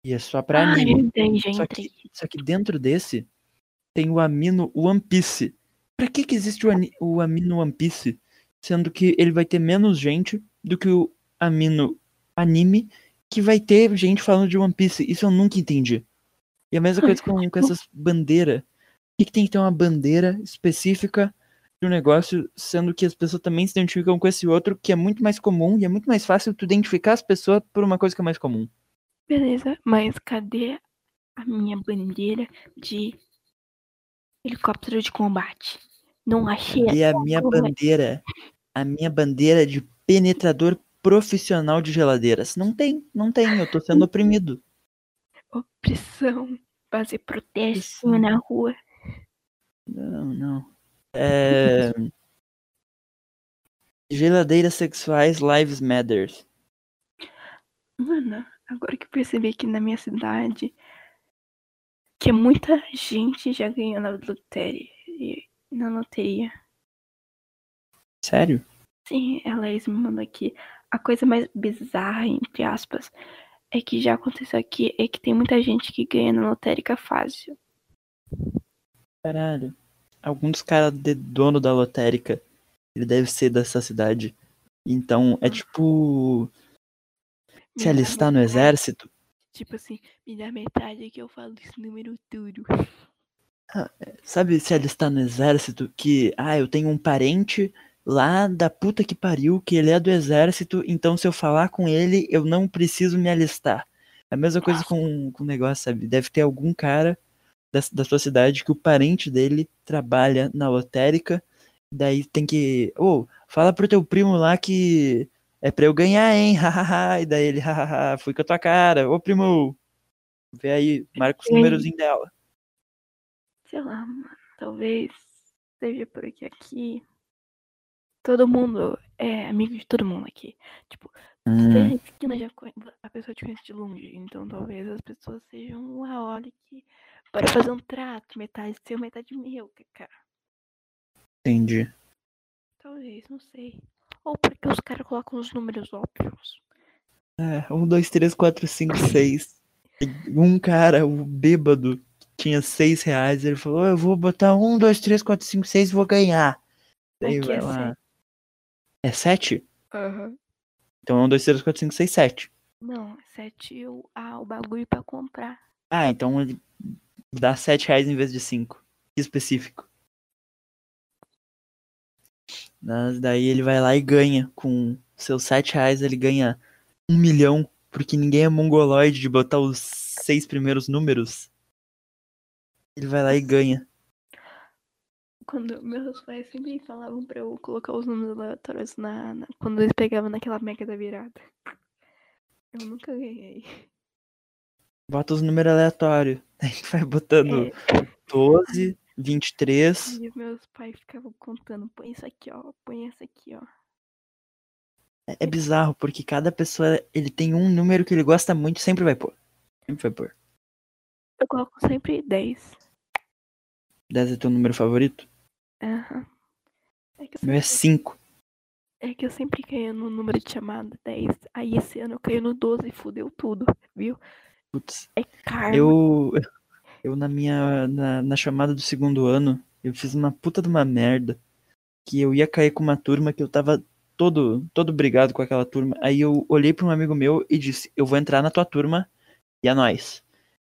B: E é só pra
A: Ah,
B: anime.
A: já
B: Só
A: entrei.
B: Só que dentro desse tem o amino One Piece. Pra que que existe o, o amino One Piece? Sendo que ele vai ter menos gente do que o amino anime, que vai ter gente falando de One Piece. Isso eu nunca entendi. E a mesma coisa com, com essas bandeiras. Por que, que tem que ter uma bandeira específica de um negócio, sendo que as pessoas também se identificam com esse outro, que é muito mais comum e é muito mais fácil tu identificar as pessoas por uma coisa que é mais comum.
A: Beleza, mas cadê a minha bandeira de helicóptero de combate? Não achei.
B: E a minha bandeira, a minha bandeira de penetrador profissional de geladeiras. Não tem, não tem, eu tô sendo oprimido.
A: Opressão. Fazer protesto
B: Opressão.
A: na rua.
B: Não, não. É... Geladeiras sexuais Lives Matters.
A: Mano, agora que eu percebi que na minha cidade que muita gente já ganhou na loteria. Na loteria.
B: Sério?
A: Sim, a Laís me mandou aqui. A coisa mais bizarra, entre aspas, é que já aconteceu aqui é que tem muita gente que ganha na lotérica fácil.
B: Caralho. Algum dos caras de dono da lotérica, ele deve ser dessa cidade. Então, é tipo
A: Me
B: se alistar no
A: metade,
B: exército.
A: Tipo assim, me dá metade que eu falo esse número tudo.
B: Sabe se alistar no exército que, ah, eu tenho um parente lá da puta que pariu, que ele é do exército, então se eu falar com ele, eu não preciso me alistar. É a mesma coisa com com o negócio, sabe? Deve ter algum cara da, da sua cidade que o parente dele trabalha na lotérica, daí tem que, ô, fala pro teu primo lá que é pra eu ganhar, hein? Hahaha. e daí ele, hahaha, fui com a tua cara. Ô, primo, vê aí, marca os númerozinhos dela.
A: Sei lá, mano. Talvez seja porque aqui todo mundo é amigo de todo mundo aqui. Tipo,
B: Hum.
A: esquina já a pessoa te conhece de longe. Então talvez as pessoas sejam, ah, olha que. Bora fazer um trato, metade seu, metade meu, cara.
B: Entendi.
A: Talvez, não sei. Ou porque os caras colocam os números óbvios.
B: É, um, dois, três, quatro, cinco, seis. Um cara, o bêbado, tinha seis reais, ele falou, eu vou botar um, dois, três, quatro, cinco, seis e vou ganhar. Daí vai
A: é
B: lá. É sete?
A: Aham.
B: Então é 1, 2, 3, 4, 5, 6, 7.
A: Não, sete o, ah, o bagulho pra comprar.
B: Ah, então ele dá 7 reais em vez de 5. Que específico. Mas daí ele vai lá e ganha. Com seus 7 reais ele ganha 1 milhão. Porque ninguém é mongoloide de botar os seis primeiros números. Ele vai lá e ganha.
A: Quando meus pais sempre falavam pra eu colocar os números aleatórios na, na- quando eles pegavam naquela mega da virada. Eu nunca ganhei.
B: Bota os números aleatórios. Aí vai botando
A: É,
B: 12, 23.
A: e meus pais ficavam contando, põe isso aqui, ó, põe essa aqui, ó.
B: É, é bizarro, porque cada pessoa ele tem um número que ele gosta muito, sempre vai pôr. Sempre vai pôr.
A: Eu coloco sempre 10.
B: 10 é teu número favorito?
A: Aham. É que
B: meu é
A: sempre
B: 5.
A: É que eu sempre caio no número de chamada 10. Aí esse ano eu caí no 12 e fudeu tudo, viu?
B: Putz.
A: É karma.
B: Eu, eu na minha na, na chamada do segundo ano, eu fiz uma puta de uma merda. Que eu ia cair com uma turma que eu tava todo todo brigado com aquela turma. Aí eu olhei pra um amigo meu e disse: "Eu vou entrar na tua turma e é nóis".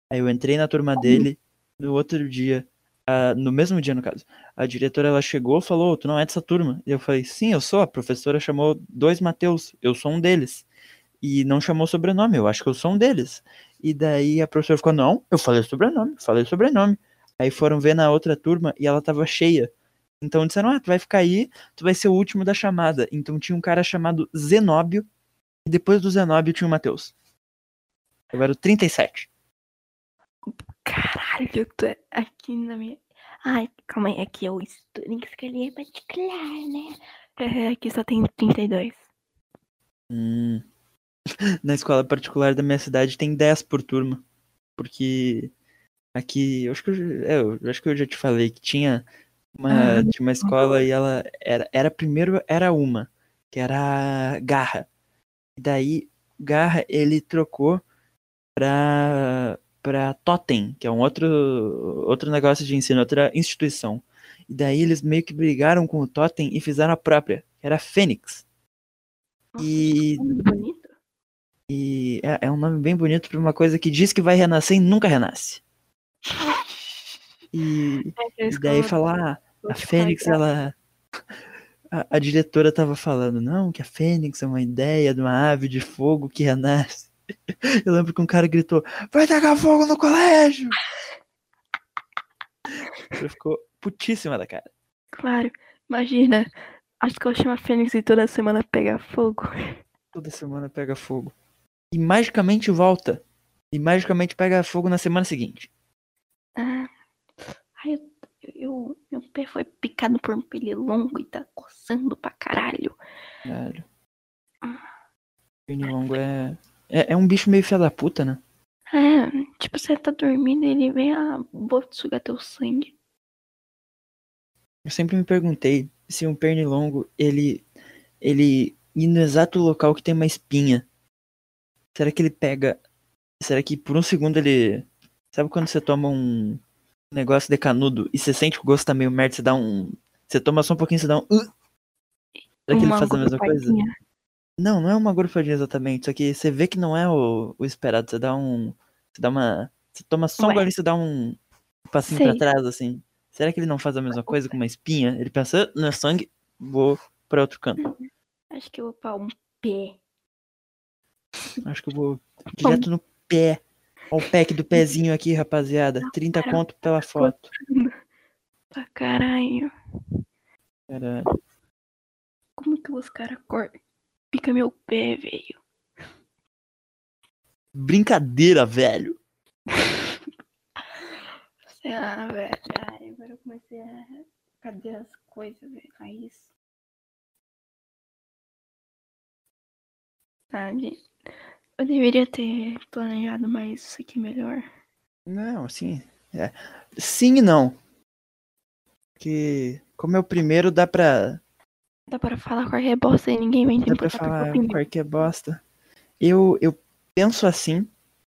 B: Aí eu entrei na turma dele no outro dia, ah, no mesmo dia no caso. A diretora ela chegou, falou: "Tu não é dessa turma?". E eu falei: "Sim, eu sou". A professora chamou dois Mateus, eu sou um deles. E não chamou sobrenome, eu acho que eu sou um deles. E daí a professora ficou, não, eu falei sobrenome, falei sobrenome. Aí foram ver na outra turma e ela tava cheia. Então disseram, ah, tu vai ficar aí, tu vai ser o último da chamada. Então tinha um cara chamado Zenóbio, e depois do Zenóbio tinha o Matheus. Eu era o 37.
A: Caralho, tu é aqui na minha. Ai, calma aí, aqui eu estudo em escolinha particular, né? É, aqui só tem 32.
B: Hum. Na escola particular da minha cidade tem 10 por turma. Porque aqui, eu acho que eu, já- é, eu acho que eu já te falei que tinha uma,
A: Ah,
B: tinha uma escola e ela era, era primeiro era uma, que era Garra. E daí Garra ele trocou pra, pra Totem, que é um outro, outro negócio de ensino, outra instituição. E daí eles meio que brigaram com o Totem e fizeram a própria, que era Fênix.
A: Nossa,
B: E
A: bonito.
B: e é, é um nome bem bonito pra uma coisa que diz que vai renascer e nunca renasce. E,
A: É,
B: e daí falar,
A: vou
B: a Fênix, ela. A, a diretora tava falando, não, que a Fênix é uma ideia de uma ave de fogo que renasce. Eu lembro que um cara gritou, vai tacar fogo no colégio! Ela ficou putíssima da cara.
A: Claro, imagina. Acho que eu chamo a Fênix e toda semana pega fogo.
B: Toda semana pega fogo. E magicamente volta. E magicamente pega fogo na semana seguinte.
A: Ah, ai, eu, eu- meu pé foi picado por um pernilongo e tá coçando pra caralho.
B: Caralho. Pernilongo é, é. É um bicho meio filha da puta, né?
A: É, tipo, você tá dormindo e ele vem, ah, vou sugar teu sangue.
B: Eu sempre me perguntei se um pernilongo, ele. Ele ir no exato local que tem uma espinha. Será que ele pega. Será que por um segundo ele. Sabe quando você toma um negócio de canudo e você sente que o gosto tá meio merda, você dá um. Você toma só um pouquinho, você dá um. "Uh". Será que ele faz a mesma coisa? Não, não é uma gorfadinha exatamente. Só que você vê que não é o, o esperado. Você dá um. Você dá uma. Você toma só um golinho e você dá um passinho
A: Sei.
B: pra trás, assim. Será que ele não faz a mesma coisa com uma espinha? Ele pensa, "Ah, não é sangue, vou pra outro canto.
A: Acho que eu vou pra um pé.
B: Acho que eu vou direto no pé. Olha o pack do pezinho aqui, rapaziada. 30
A: Cara,
B: conto pela foto.
A: Pra caralho.
B: Caralho.
A: Como que os caras cortam? Pica meu pé, velho.
B: Brincadeira, velho.
A: Lá, velho. Ai, agora eu comecei a. Cadê as coisas, velho? Raiz. Sabe? Eu deveria ter planejado mais isso aqui melhor.
B: Não, assim. é. Sim e não. Porque, como é o primeiro, dá pra,
A: Dá pra falar qualquer bosta e ninguém vai
B: Dá
A: entender
B: pra
A: porque
B: falar qualquer bosta. Eu, eu penso assim,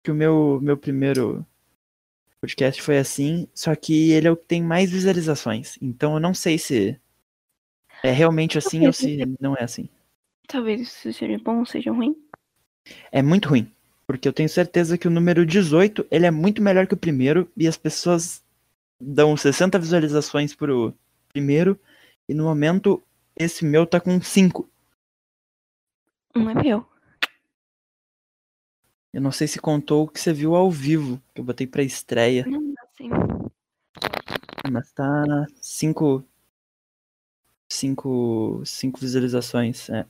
B: que o meu, meu primeiro podcast foi assim, só que ele é o que tem mais visualizações. Então eu não sei se é realmente assim ou se não é assim.
A: Talvez isso seja bom, seja ruim.
B: É muito ruim. Porque eu tenho certeza que o número 18, ele é muito melhor que o primeiro. E as pessoas dão 60 visualizações pro primeiro. E no momento, esse meu tá com 5.
A: Não é meu.
B: Eu não sei se contou o que você viu ao vivo. Que eu botei pra estreia.
A: Não dá assim.
B: Mas tá 5. 5. 5 visualizações. É.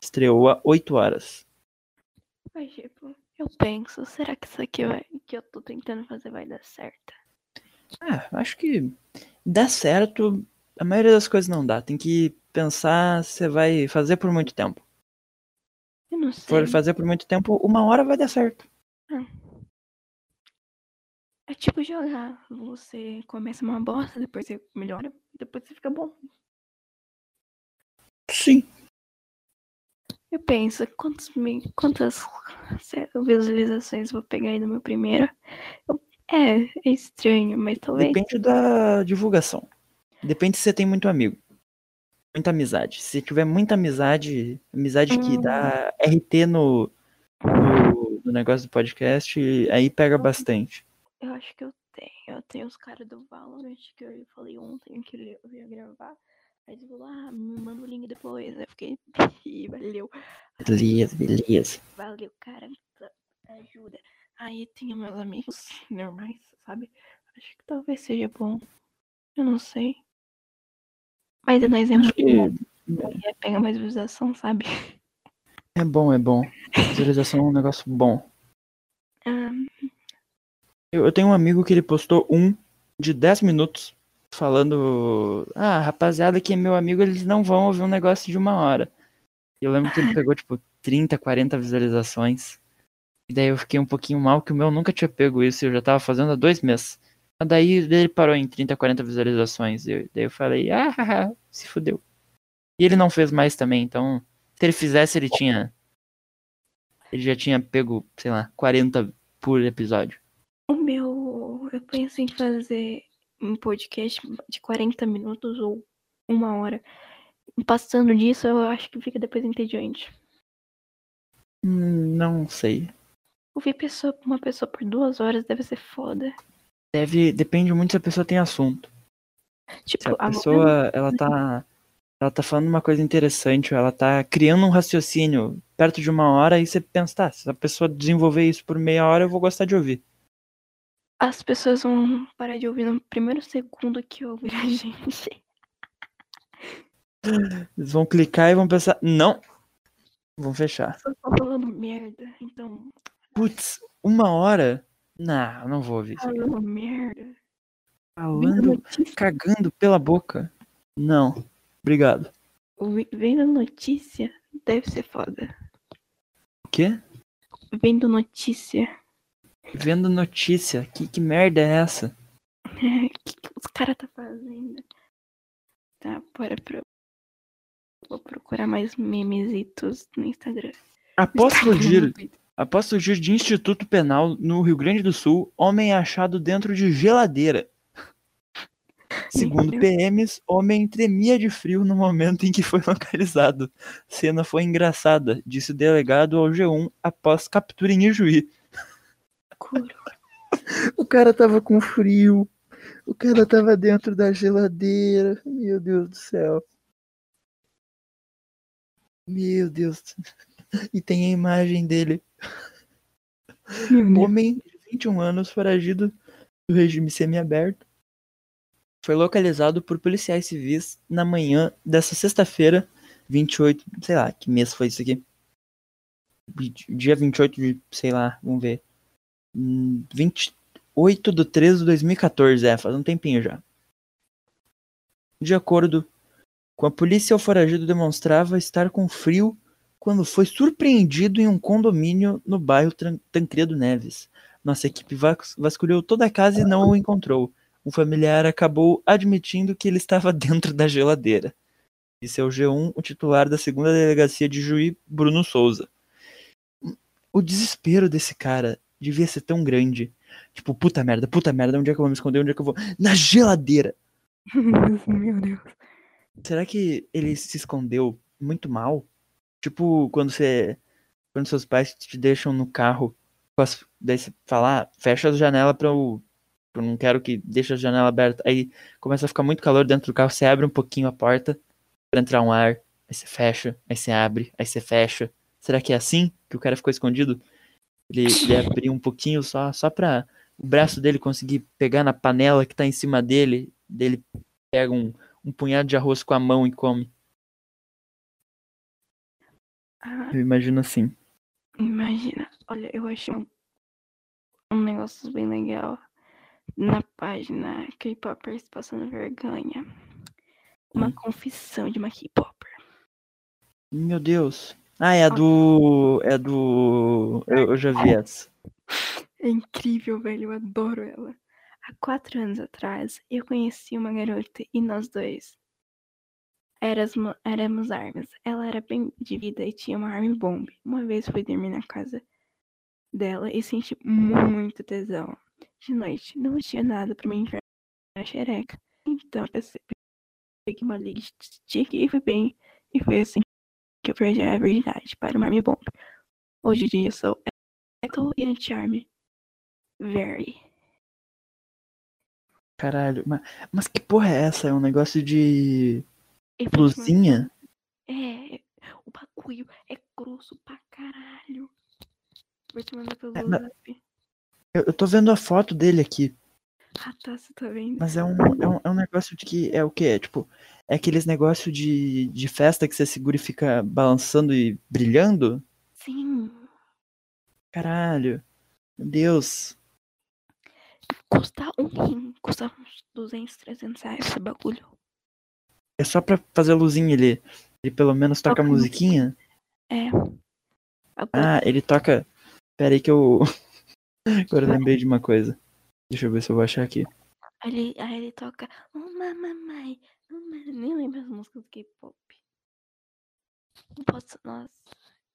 B: Estreou a 8 horas.
A: Mas, tipo, eu penso, será que isso aqui vai, que eu tô tentando fazer vai dar certo?
B: Ah, acho que dá certo. A maioria das coisas não dá. Tem que pensar se você vai fazer por muito tempo.
A: Eu não
B: Se for
A: sei.
B: fazer por muito tempo, uma hora vai dar certo.
A: É tipo jogar. Você começa uma bosta, depois você melhora, depois você fica bom.
B: Sim.
A: Eu penso, quantos, quantas visualizações vou pegar aí no meu primeiro? Eu- é, é estranho, mas talvez.
B: Depende da divulgação. Depende se você tem muito amigo. Muita amizade. Se tiver muita amizade, amizade que
A: Hum.
B: dá RT no, no, no negócio do podcast, aí pega bastante.
A: Eu acho que eu tenho. Eu tenho os caras do Valorant que eu falei ontem que eu ia gravar. Aí eles falaram, ah, me manda o link depois. Aí eu fiquei, "Ih, valeu,
B: Beleza, beleza.
A: valeu, cara, ajuda. Aí tinha meus amigos normais, sabe? Acho que talvez seja bom. Eu não sei. Mas no exemplo
B: Acho
A: que
B: que
A: ia pegar mais visualização, sabe?
B: é bom, é bom. Visualização é um negócio bom.
A: Ah,
B: Eu, eu tenho um amigo que ele postou um de 10 minutos falando: Ah, rapaziada, que é meu amigo, eles não vão ouvir um negócio de uma hora. Eu lembro que ele pegou, tipo, 30, 40 visualizações. E daí eu fiquei um pouquinho mal, que o meu nunca tinha pego isso, eu já tava fazendo há dois meses. Daí ele parou em 30, 40 visualizações. Eu- daí eu falei, ah, haha, se fudeu. E ele não fez mais também, então, se ele fizesse, ele tinha. Ele já tinha pego, sei lá, 40 por episódio.
A: o meu. Eu penso em fazer um podcast de 40 minutos ou uma hora. Passando disso, eu acho que fica depois entediante.
B: Hum, Não sei.
A: Ouvir pessoa, uma pessoa por duas horas deve ser foda.
B: Deve, depende muito se a pessoa tem assunto. Se
A: Tipo,
B: a
A: agora-
B: pessoa, ela tá, ela tá falando uma coisa interessante, ou ela tá criando um raciocínio perto de uma hora, e você pensa, tá, se a pessoa desenvolver isso por meia hora, eu vou gostar de ouvir.
A: as pessoas vão parar de ouvir no primeiro segundo que ouvir a gente.
B: Eles vão clicar e vão pensar, não, vão fechar.
A: Só tô falando merda. Então,
B: Putz, uma hora? Não, não vou ouvir isso
A: falando merda.
B: Falando, cagando pela boca. Não, obrigado.
A: vendo notícia deve ser foda.
B: O quê?
A: Vendo notícia.
B: Vendo notícia, que, que merda é essa?
A: O que, que os caras tá fazendo? Tá, bora pro. Vou procurar mais memesitos no Instagram.
B: Após
A: Twitter.
B: Após fugir de Instituto Penal no Rio Grande do Sul, homem é achado dentro de geladeira. Segundo. PMs, homem tremia de frio no momento em que foi localizado. Cena foi engraçada, disse o delegado ao G1 após captura em Ijuí. O cara tava com frio. O cara tava dentro da geladeira. Meu Deus do céu. Meu Deus. E tem a imagem dele. Homem de 21 anos, foragido do regime semiaberto, foi localizado por policiais civis na manhã dessa sexta-feira, 28, sei lá, que mês foi isso aqui? Dia 28 de, sei lá, vamos ver. Hum, 28 de 13 de 2014, é, faz um tempinho já. De acordo com a polícia, o foragido demonstrava estar com frio quando foi surpreendido em um condomínio no bairro Tancredo Neves. Nossa equipe vas- vasculhou toda a casa e não o encontrou. Um familiar acabou admitindo que ele estava dentro da geladeira. Disse ao G1 o titular da segunda delegacia de Juí, Bruno Souza. O desespero desse cara devia ser tão grande. Tipo, puta merda, puta merda, onde é que eu vou me esconder? Onde é que eu vou? Na geladeira!
A: Meu Deus.
B: Será que ele se escondeu muito mal? Tipo, quando você. Quando seus pais te deixam no carro, as- daí você fala, ah, fecha as janelas pra eu. Eu não quero que deixe a janela aberta. Aí começa a ficar muito calor dentro do carro, você abre um pouquinho a porta pra entrar um ar, aí você fecha, aí você abre, aí você fecha. Será que é assim que o cara ficou escondido? Ele, ele abriu um pouquinho só, só pra o braço dele conseguir pegar na panela que tá em cima dele. Dele pega um, um punhado de arroz com a mão e come.
A: Ah,
B: Eu imagino assim.
A: imagina. Olha, eu achei um, um negócio bem legal na página K-Popers Passando Vergonha. Uma
B: Hum.
A: confissão de uma K-Popper.
B: Meu Deus. Ah, é a do. É do. Eu, eu já vi essa.
A: É incrível, velho. Eu adoro ela. Há quatro anos atrás, eu conheci uma garota e nós dois éramos, armas. Ela era bem de vida e tinha uma arma bomb. Uma vez fui dormir na casa dela e senti muito tesão. De noite, não tinha nada pra me enfiar na xereca. Então, eu peguei uma liga de stick e fui bem. E foi assim que eu perdi a verdade para uma arma bomb. Hoje em dia sou Echo e anti-arm. Very.
B: Caralho. Mas, mas que porra é essa? É um negócio de. Luzinha?
A: É, o bagulho é grosso pra caralho. Vou te mandar pelo
B: É,
A: zap.
B: Eu, eu tô vendo a foto dele aqui.
A: Ah, tá, você tá vendo?
B: Mas é um, é um, é um negócio de que. É o quê? É tipo. É aqueles negócios de, de festa que você segura e fica balançando e brilhando?
A: Sim,
B: Caralho. Meu Deus.
A: custa um rim. Custa uns 200, 300 reais esse bagulho.
B: É só pra fazer luzinha ele. Ele pelo menos toca
A: Toca
B: musiquinha?
A: É. Agora,
B: Ah, ele toca. Pera aí que eu. Agora eu lembrei de uma coisa. Deixa eu ver se eu vou achar aqui.
A: aí, ele, aí ele toca uma mamãe. Nem lembro as músicas do K-pop. Não posso. Nossa.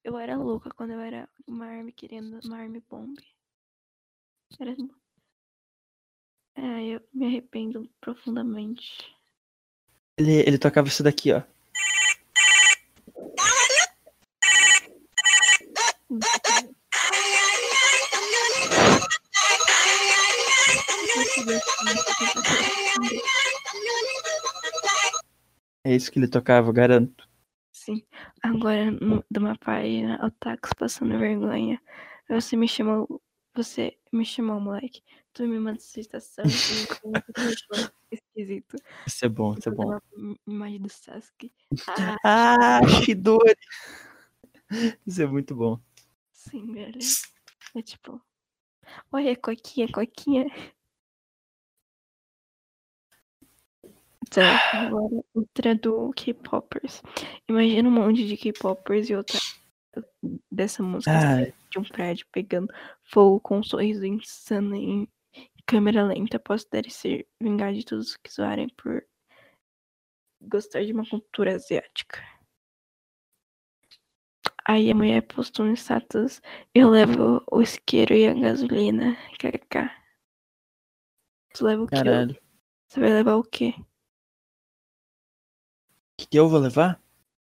A: Eu era louca quando eu era uma army querendo uma army bomb. Era. É, eu me arrependo profundamente.
B: Ele, ele tocava isso daqui, ó. É isso que ele tocava, garanto.
A: Sim. Agora, de uma página, Otakus passando vergonha. Você me chamou. Você me chamou, moleque. Tu me manda citação e esquisito.
B: Isso é bom, isso é bom.
A: Imagem do Sasuke. Ah,
B: Ah, Shidori! Isso é muito bom.
A: sim, velho. É tipo. Olha, coquinha, coquinha. Tá, agora outra do K-Popers. Imagina um monte de K-Popers e outra dessa música
B: Ah,
A: de um prédio pegando fogo com um sorriso insano em câmera lenta após dele ser vingar de todos que zoarem por gostar de uma cultura asiática. Aí a mulher postou no status, eu levo o isqueiro e a gasolina, kkk. Tu leva o quê?
B: caralho.
A: Você vai levar o quê?
B: O que, que eu vou levar?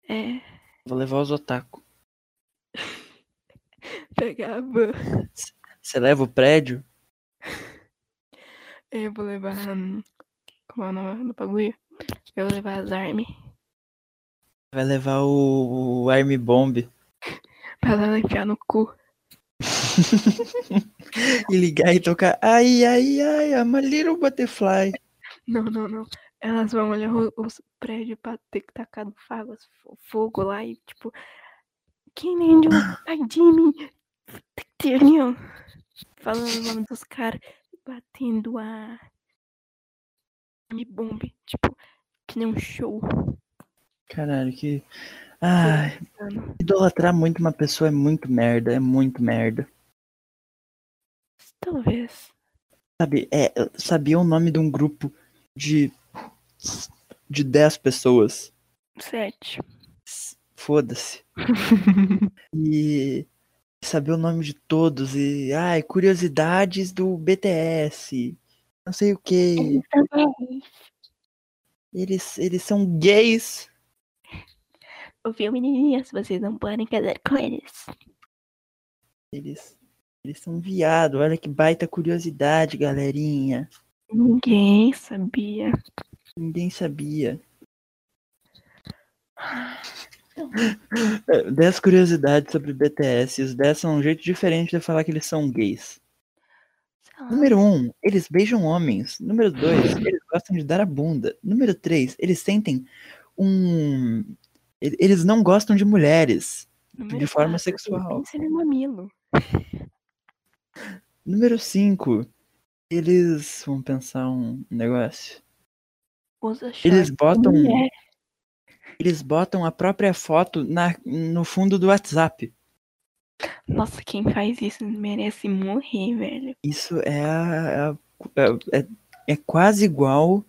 A: É,
B: Vou levar os otaku.
A: pegar a van.
B: Você leva o prédio?
A: Eu vou levar. hum, Como é o nome do bagulho? Eu vou levar as armas.
B: Vai levar o, o Army Bomb.
A: Pra ela enfiar no cu.
B: e ligar e tocar. Ai, ai, ai, I'm a little butterfly.
A: Não, não, não. Elas vão olhar o- os prédios pra ter que tacar no fogo, fogo lá e tipo. Quem nem Ai, Jimmy! Tyrion! Falando o nome dos caras. Batendo a. Me bombe. Tipo, que nem um show.
B: Caralho, que. Ai, idolatrar muito uma pessoa é muito merda, é muito merda.
A: Talvez.
B: Sabe, é, sabia o nome de um grupo de. de 10 pessoas.
A: Sete.
B: Foda-se. E saber o nome de todos e. Ai, curiosidades do BTS. Não sei o que. Eles, eles são gays.
A: Ouviu, menininhas? Vocês não podem casar com eles.
B: Eles, eles são viado. Olha que baita curiosidade, galerinha.
A: Ninguém sabia.
B: Ninguém sabia. É, 10 curiosidades sobre BTS. Os 10 são um jeito diferente de falar que eles são gays. Número 1, um, eles beijam homens. Número 2, eles gostam de dar a bunda. Número 3, eles sentem um. Eles não gostam de mulheres.
A: Número
B: de forma
A: quatro,
B: sexual.
A: Pensa no mamilo.
B: Número 5, eles. Vamos pensar um negócio.
A: Usa
B: Eles botam.
A: mulher.
B: Eles botam a própria foto na, no fundo do WhatsApp.
A: Nossa, quem faz isso merece morrer, velho.
B: Isso é, a- a- é, é, é quase igual.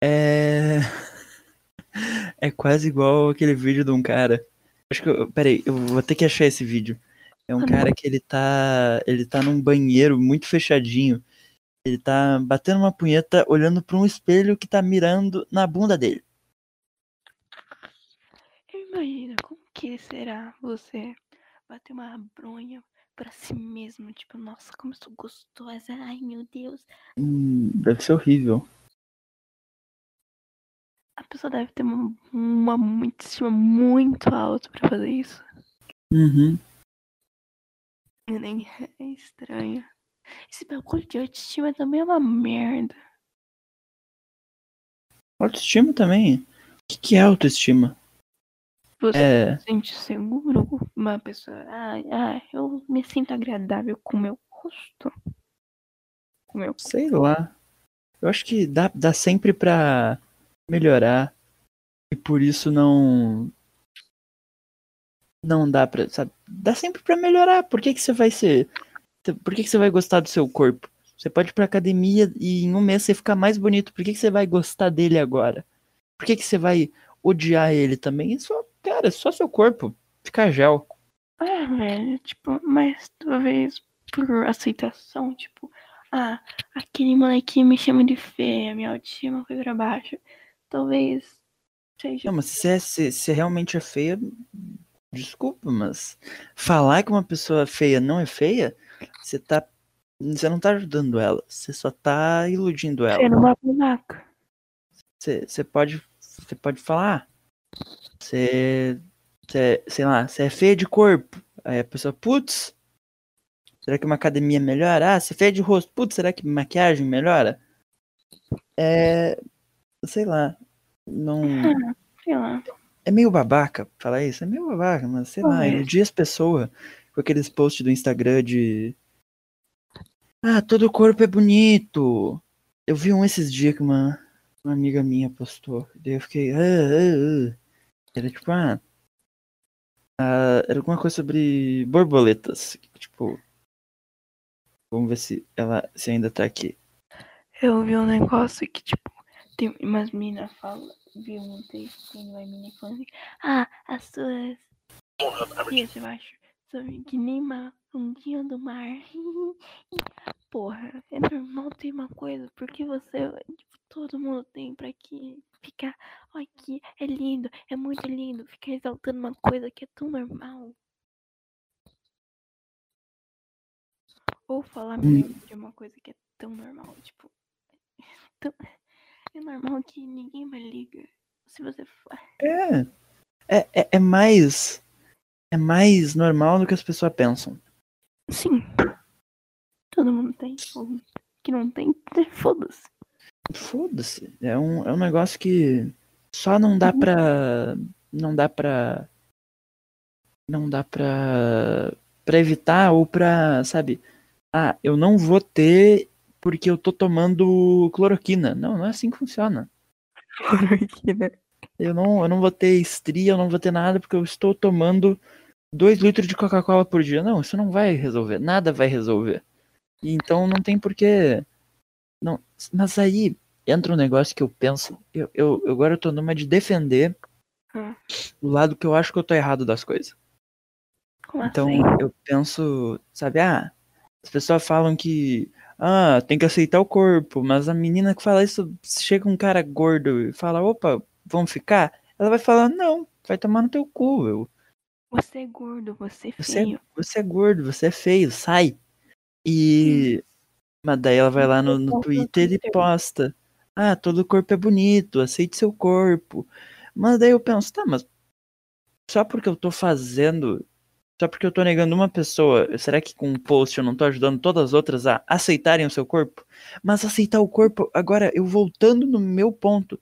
B: É. É quase igual aquele vídeo de um cara. Acho que. eu- Peraí, eu vou ter que achar esse vídeo. É um
A: Ah,
B: cara que ele tá. Ele tá num banheiro muito fechadinho. Ele tá batendo uma punheta olhando pra um espelho que tá mirando na bunda dele.
A: Eu imagino como que será você bater uma bronha pra si mesmo. Tipo, nossa, como eu sou gostosa. Ai, meu Deus.
B: Hum, deve ser horrível.
A: A pessoa deve ter uma, uma muito estima muito alta pra fazer isso.
B: Uhum.
A: E nem é estranho. Esse bagulho de autoestima também é uma merda.
B: Autoestima também. O que, que é autoestima?
A: Você
B: É.
A: se sente seguro? Uma pessoa. Ah, ah, eu me sinto agradável com o meu rosto. Com meu
B: Sei lá. Eu acho que dá, dá sempre pra melhorar. E por isso não. Não dá pra. Sabe? Dá sempre pra melhorar. Por que, que você vai ser. Por que, que você vai gostar do seu corpo? Você pode ir pra academia e em um mês você ficar mais bonito. Por que, que você vai gostar dele agora? Por que, que você vai odiar ele também? É só, cara, é só seu corpo. Fica gel.
A: É, velho, tipo, mas talvez por aceitação, tipo, ah, aquele molequinho me chama de feia, minha autoestima foi pra baixo. Talvez seja.
B: Não, mas se é, se, se realmente é feia, desculpa, mas falar que uma pessoa feia não é feia, você tá. Você não tá ajudando ela, você só tá iludindo ela.
A: Ser uma babaca.
B: Você, você pode. Você pode falar. "Ah, Você. Sei lá, você é feia de corpo. Aí a pessoa, putz, será que uma academia melhora? Ah, você é feia de rosto, putz, será que maquiagem melhora? É. Sei lá. Não.
A: Sei lá.
B: É meio babaca falar isso, é meio babaca, mas sei lá,
A: Talvez.
B: iludir as pessoas com aqueles posts do Instagram de. Ah, todo corpo é bonito. Eu vi um esses dias que uma, uma amiga minha postou. Daí eu fiquei. Ah, ah, ah. Era tipo, ah, ah, Era alguma coisa sobre borboletas. Tipo. Vamos ver se ela se ainda tá aqui.
A: Eu vi um negócio que, tipo, tem umas minas falam, vi um texto, tem uma mina falando assim, ah, as suas dias, eu acho, são que nem uma ondinha do mar. Porra, é normal ter uma coisa, porque você, tipo, todo mundo tem pra que ficar, olha que é lindo, é muito lindo, ficar exaltando uma coisa que é tão normal. Ou falar de uma coisa que é tão normal, tipo, tão- é normal que ninguém mais liga. Se você fa-
B: É. É, é, é mais. É mais normal do que as pessoas pensam.
A: Sim. Todo mundo tem. Ou que não tem, foda-se.
B: Foda-se. É um, é um negócio que só não dá pra. Não dá pra. Não dá pra. pra evitar ou pra. Sabe? Ah, eu não vou ter porque eu tô tomando cloroquina. Não, não é assim que funciona. Eu não, eu não vou ter estria, eu não vou ter nada porque eu estou tomando 2 litros de Coca-Cola por dia. Não, isso não vai resolver. Nada vai resolver. Então não tem porquê. Não, mas aí entra um negócio que eu penso. Eu, eu, agora eu tô numa de defender
A: Hum.
B: o lado que eu acho que eu tô errado das coisas.
A: Como
B: Então
A: assim?
B: eu penso, sabe, ah, as pessoas falam que ah, tem que aceitar o corpo, mas a menina que fala isso, chega um cara gordo e fala, opa, vamos ficar? Ela vai falar, não, vai tomar no teu cu. Eu,
A: Você é gordo, você é
B: Você é,
A: feio.
B: você é gordo, você é feio, sai. E. Mas daí ela vai lá no, no Twitter e posta. Ah, todo corpo é bonito, aceite seu corpo. Mas daí eu penso, tá, mas só porque eu tô fazendo. Só porque eu tô negando uma pessoa, será que com um post eu não tô ajudando todas as outras a aceitarem o seu corpo? Mas aceitar o corpo, agora eu voltando no meu ponto,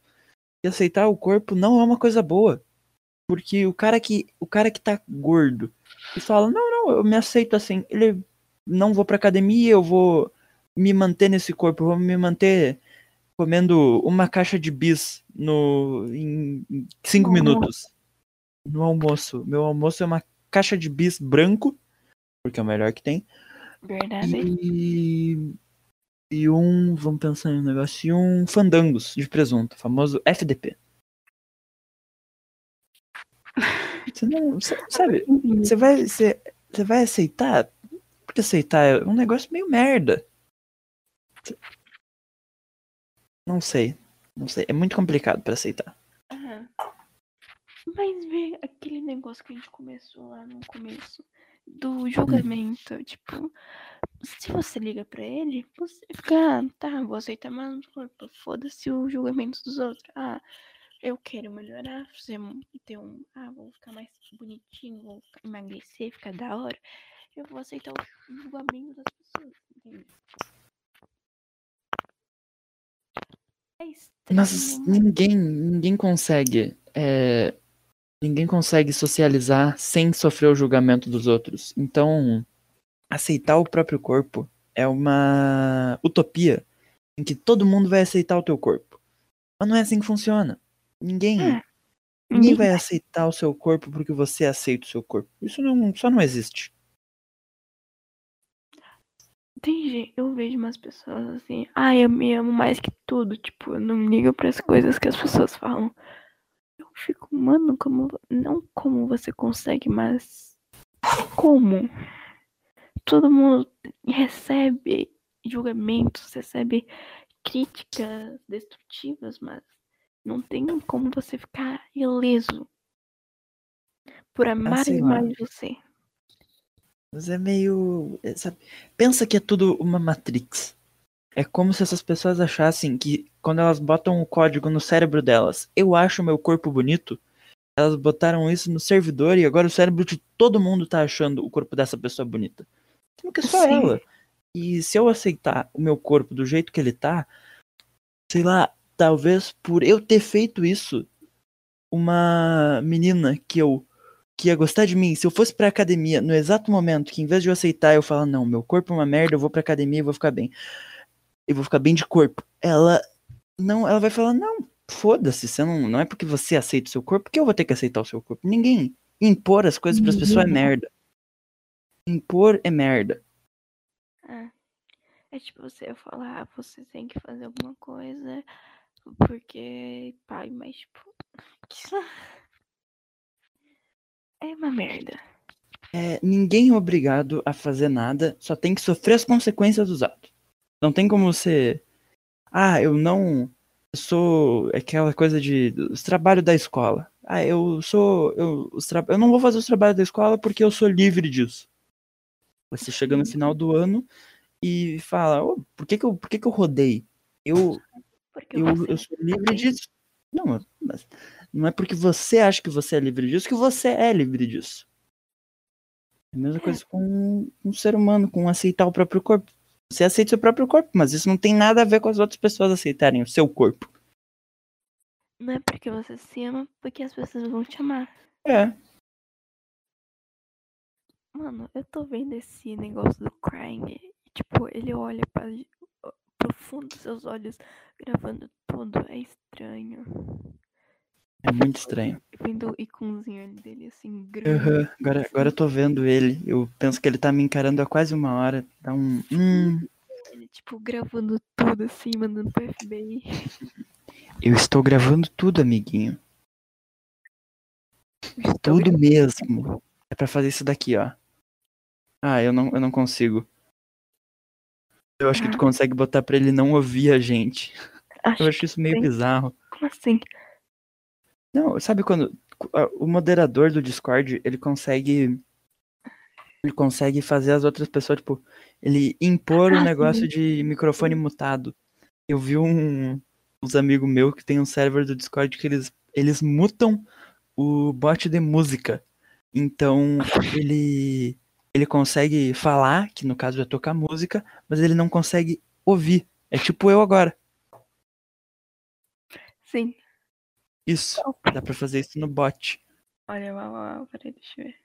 B: que aceitar o corpo não é uma coisa boa. Porque o cara que, o cara que tá gordo e fala: "Não, não, eu me aceito assim". Ele não vou pra academia, eu vou me manter nesse corpo, eu vou me manter comendo uma caixa de bis no em cinco
A: No
B: minutos no almoço. Meu almoço é uma caixa de bis branco, porque é o melhor que tem.
A: Verdade.
B: E e um, vamos pensar em um negócio, e um fandangos de presunto, famoso FDP. Você não, você- sabe, você vai, você, você vai aceitar? Porque aceitar é um negócio meio merda. Não sei, não sei, é muito complicado pra aceitar.
A: Ah, Mas vê aquele negócio que a gente começou lá no começo do julgamento, tipo, se você liga pra ele, você fica, ah, tá, vou aceitar corpo, foda-se o julgamento dos outros. Ah, eu quero melhorar, fazer ter um, ah, vou ficar mais bonitinho, vou emagrecer, ficar da hora. Eu vou aceitar o julgamento das pessoas, entende? É estranho.
B: Mas ninguém, ninguém consegue, é, ninguém consegue socializar sem sofrer o julgamento dos outros. Então, aceitar o próprio corpo é uma utopia em que todo mundo vai aceitar o teu corpo. Mas não é assim que funciona. Ninguém,
A: É,
B: ninguém
A: ninguém
B: vai aceitar o seu corpo porque você aceita o seu corpo. Isso não, só não existe.
A: Tem gente, eu vejo umas pessoas assim, ah, eu me amo mais que tudo, tipo, eu não ligo para as coisas que as pessoas falam. Eu fico, mano, como, não como você consegue, mas como? Todo mundo recebe julgamentos, recebe críticas destrutivas, mas não tem como você ficar ileso por amar
B: sei lá.
A: demais você.
B: Mas é meio. é, sabe, pensa que é tudo uma Matrix. É como se essas pessoas achassem que quando elas botam o código no cérebro delas, eu acho meu corpo bonito, elas botaram isso no servidor e agora o cérebro de todo mundo tá achando o corpo dessa pessoa bonita. Sendo que é só
A: Sim.
B: ela. E se eu aceitar o meu corpo do jeito que ele tá, sei lá, talvez por eu ter feito isso, uma menina que eu que ia gostar de mim, se eu fosse pra academia no exato momento que em vez de eu aceitar eu falar, não, meu corpo é uma merda, eu vou pra academia e vou ficar bem. Eu vou ficar bem de corpo. Ela não, ela vai falar, não, foda-se, você não, não é porque você aceita o seu corpo que eu vou ter que aceitar o seu corpo. Ninguém impor as coisas pras pessoas é merda. Impor é merda.
A: É. É tipo você falar, ah, você tem que fazer alguma coisa porque pai, mas tipo. É uma merda.
B: É, ninguém é obrigado a fazer nada, só tem que sofrer as consequências dos atos. Não tem como você. Ah, eu não. Eu sou aquela coisa de. Os trabalhos da escola. Ah, eu sou. Eu, os tra... eu não vou fazer os trabalhos da escola porque eu sou livre disso. Você chega no final do ano e fala: "Ô, por, que, que, eu, por que, que eu rodei? Eu, eu,
A: você
B: eu sou livre disso. Não, mas não é porque você acha que você é livre disso que você é livre disso. É a mesma coisa com um ser humano, com aceitar o próprio corpo. Você aceita o seu próprio corpo, mas isso não tem nada a ver com as outras pessoas aceitarem o seu corpo.
A: Não é porque você se ama, porque as pessoas vão te amar.
B: É.
A: Mano, eu tô vendo esse negócio do crying. e, Tipo, ele olha para pro fundo dos seus olhos, gravando tudo. É estranho.
B: É muito estranho.
A: Vendo o iconzinho ali dele assim, grande.
B: Aham, Agora, agora eu tô vendo ele. Eu penso que ele tá me encarando há quase uma hora. Dá um. Hum,
A: Ele, tipo, gravando tudo assim, mandando pro FBI.
B: eu estou gravando tudo, amiguinho.
A: Estou
B: Tudo
A: gravando
B: mesmo. É pra fazer isso daqui, ó. Ah, eu não, eu não consigo. Eu acho que tu
A: Ah.
B: consegue botar pra ele não ouvir a gente.
A: Acho
B: Eu acho isso meio
A: sim.
B: bizarro.
A: como assim?
B: Não, sabe quando, o moderador do Discord, ele consegue. Ele consegue fazer as outras pessoas, tipo, ele impor o
A: Ah,
B: negócio
A: sim.
B: de microfone mutado. Eu vi um, uns amigos meus que tem um server do Discord que eles, eles mutam o bot de música. Então, ele ele consegue falar, que no caso é tocar música, mas ele não consegue ouvir. É tipo eu agora.
A: Sim.
B: Isso. Dá pra fazer isso no bot.
A: Olha, uau, uau, peraí, deixa eu ver.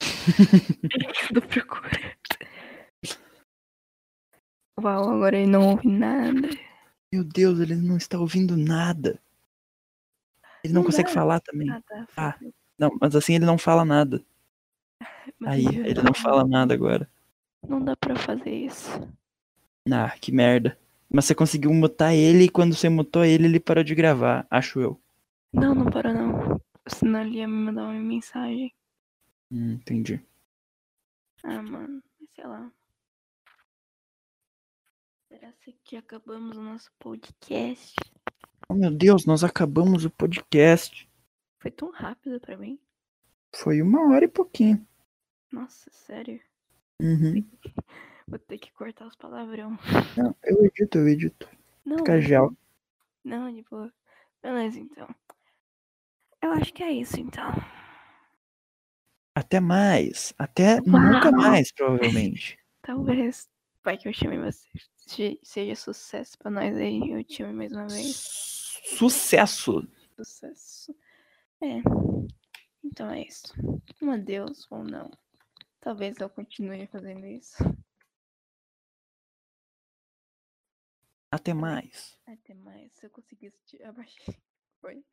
A: Tô procurando. Uau, agora ele não ouve nada.
B: Meu Deus, ele não está ouvindo nada. Ele não,
A: Não
B: consegue
A: dá.
B: falar também.
A: Ah, tá.
B: Ah. Não, mas assim ele não fala nada.
A: Mas
B: Aí,
A: ele
B: não fala nada agora.
A: Não dá pra fazer isso.
B: Ah, que merda. Mas você conseguiu mutar ele e quando você mutou ele, ele parou de gravar, acho eu.
A: Não, não para não. Senão ele ia me mandar uma mensagem.
B: Hum, entendi.
A: Ah, mano, sei lá. Será que acabamos o nosso podcast?
B: Oh, meu Deus, nós acabamos o podcast.
A: Foi tão rápido pra mim.
B: Foi uma hora e pouquinho.
A: Nossa, sério.
B: Uhum.
A: Vou ter que cortar os palavrão.
B: Não, eu edito, eu edito.
A: Não,
B: Fica gel.
A: Não, de boa. Beleza, então. Eu acho que é isso, então.
B: Até mais. Até
A: Uau.
B: nunca mais, provavelmente.
A: Talvez. Vai que eu chame você. Se- Seja sucesso pra nós aí. Eu te chame mais uma vez.
B: Sucesso!
A: Sucesso. É. Então é isso. Um adeus ou não. Talvez eu continue fazendo isso.
B: Até mais.
A: Até mais. Se eu conseguisse te abaixar. Foi.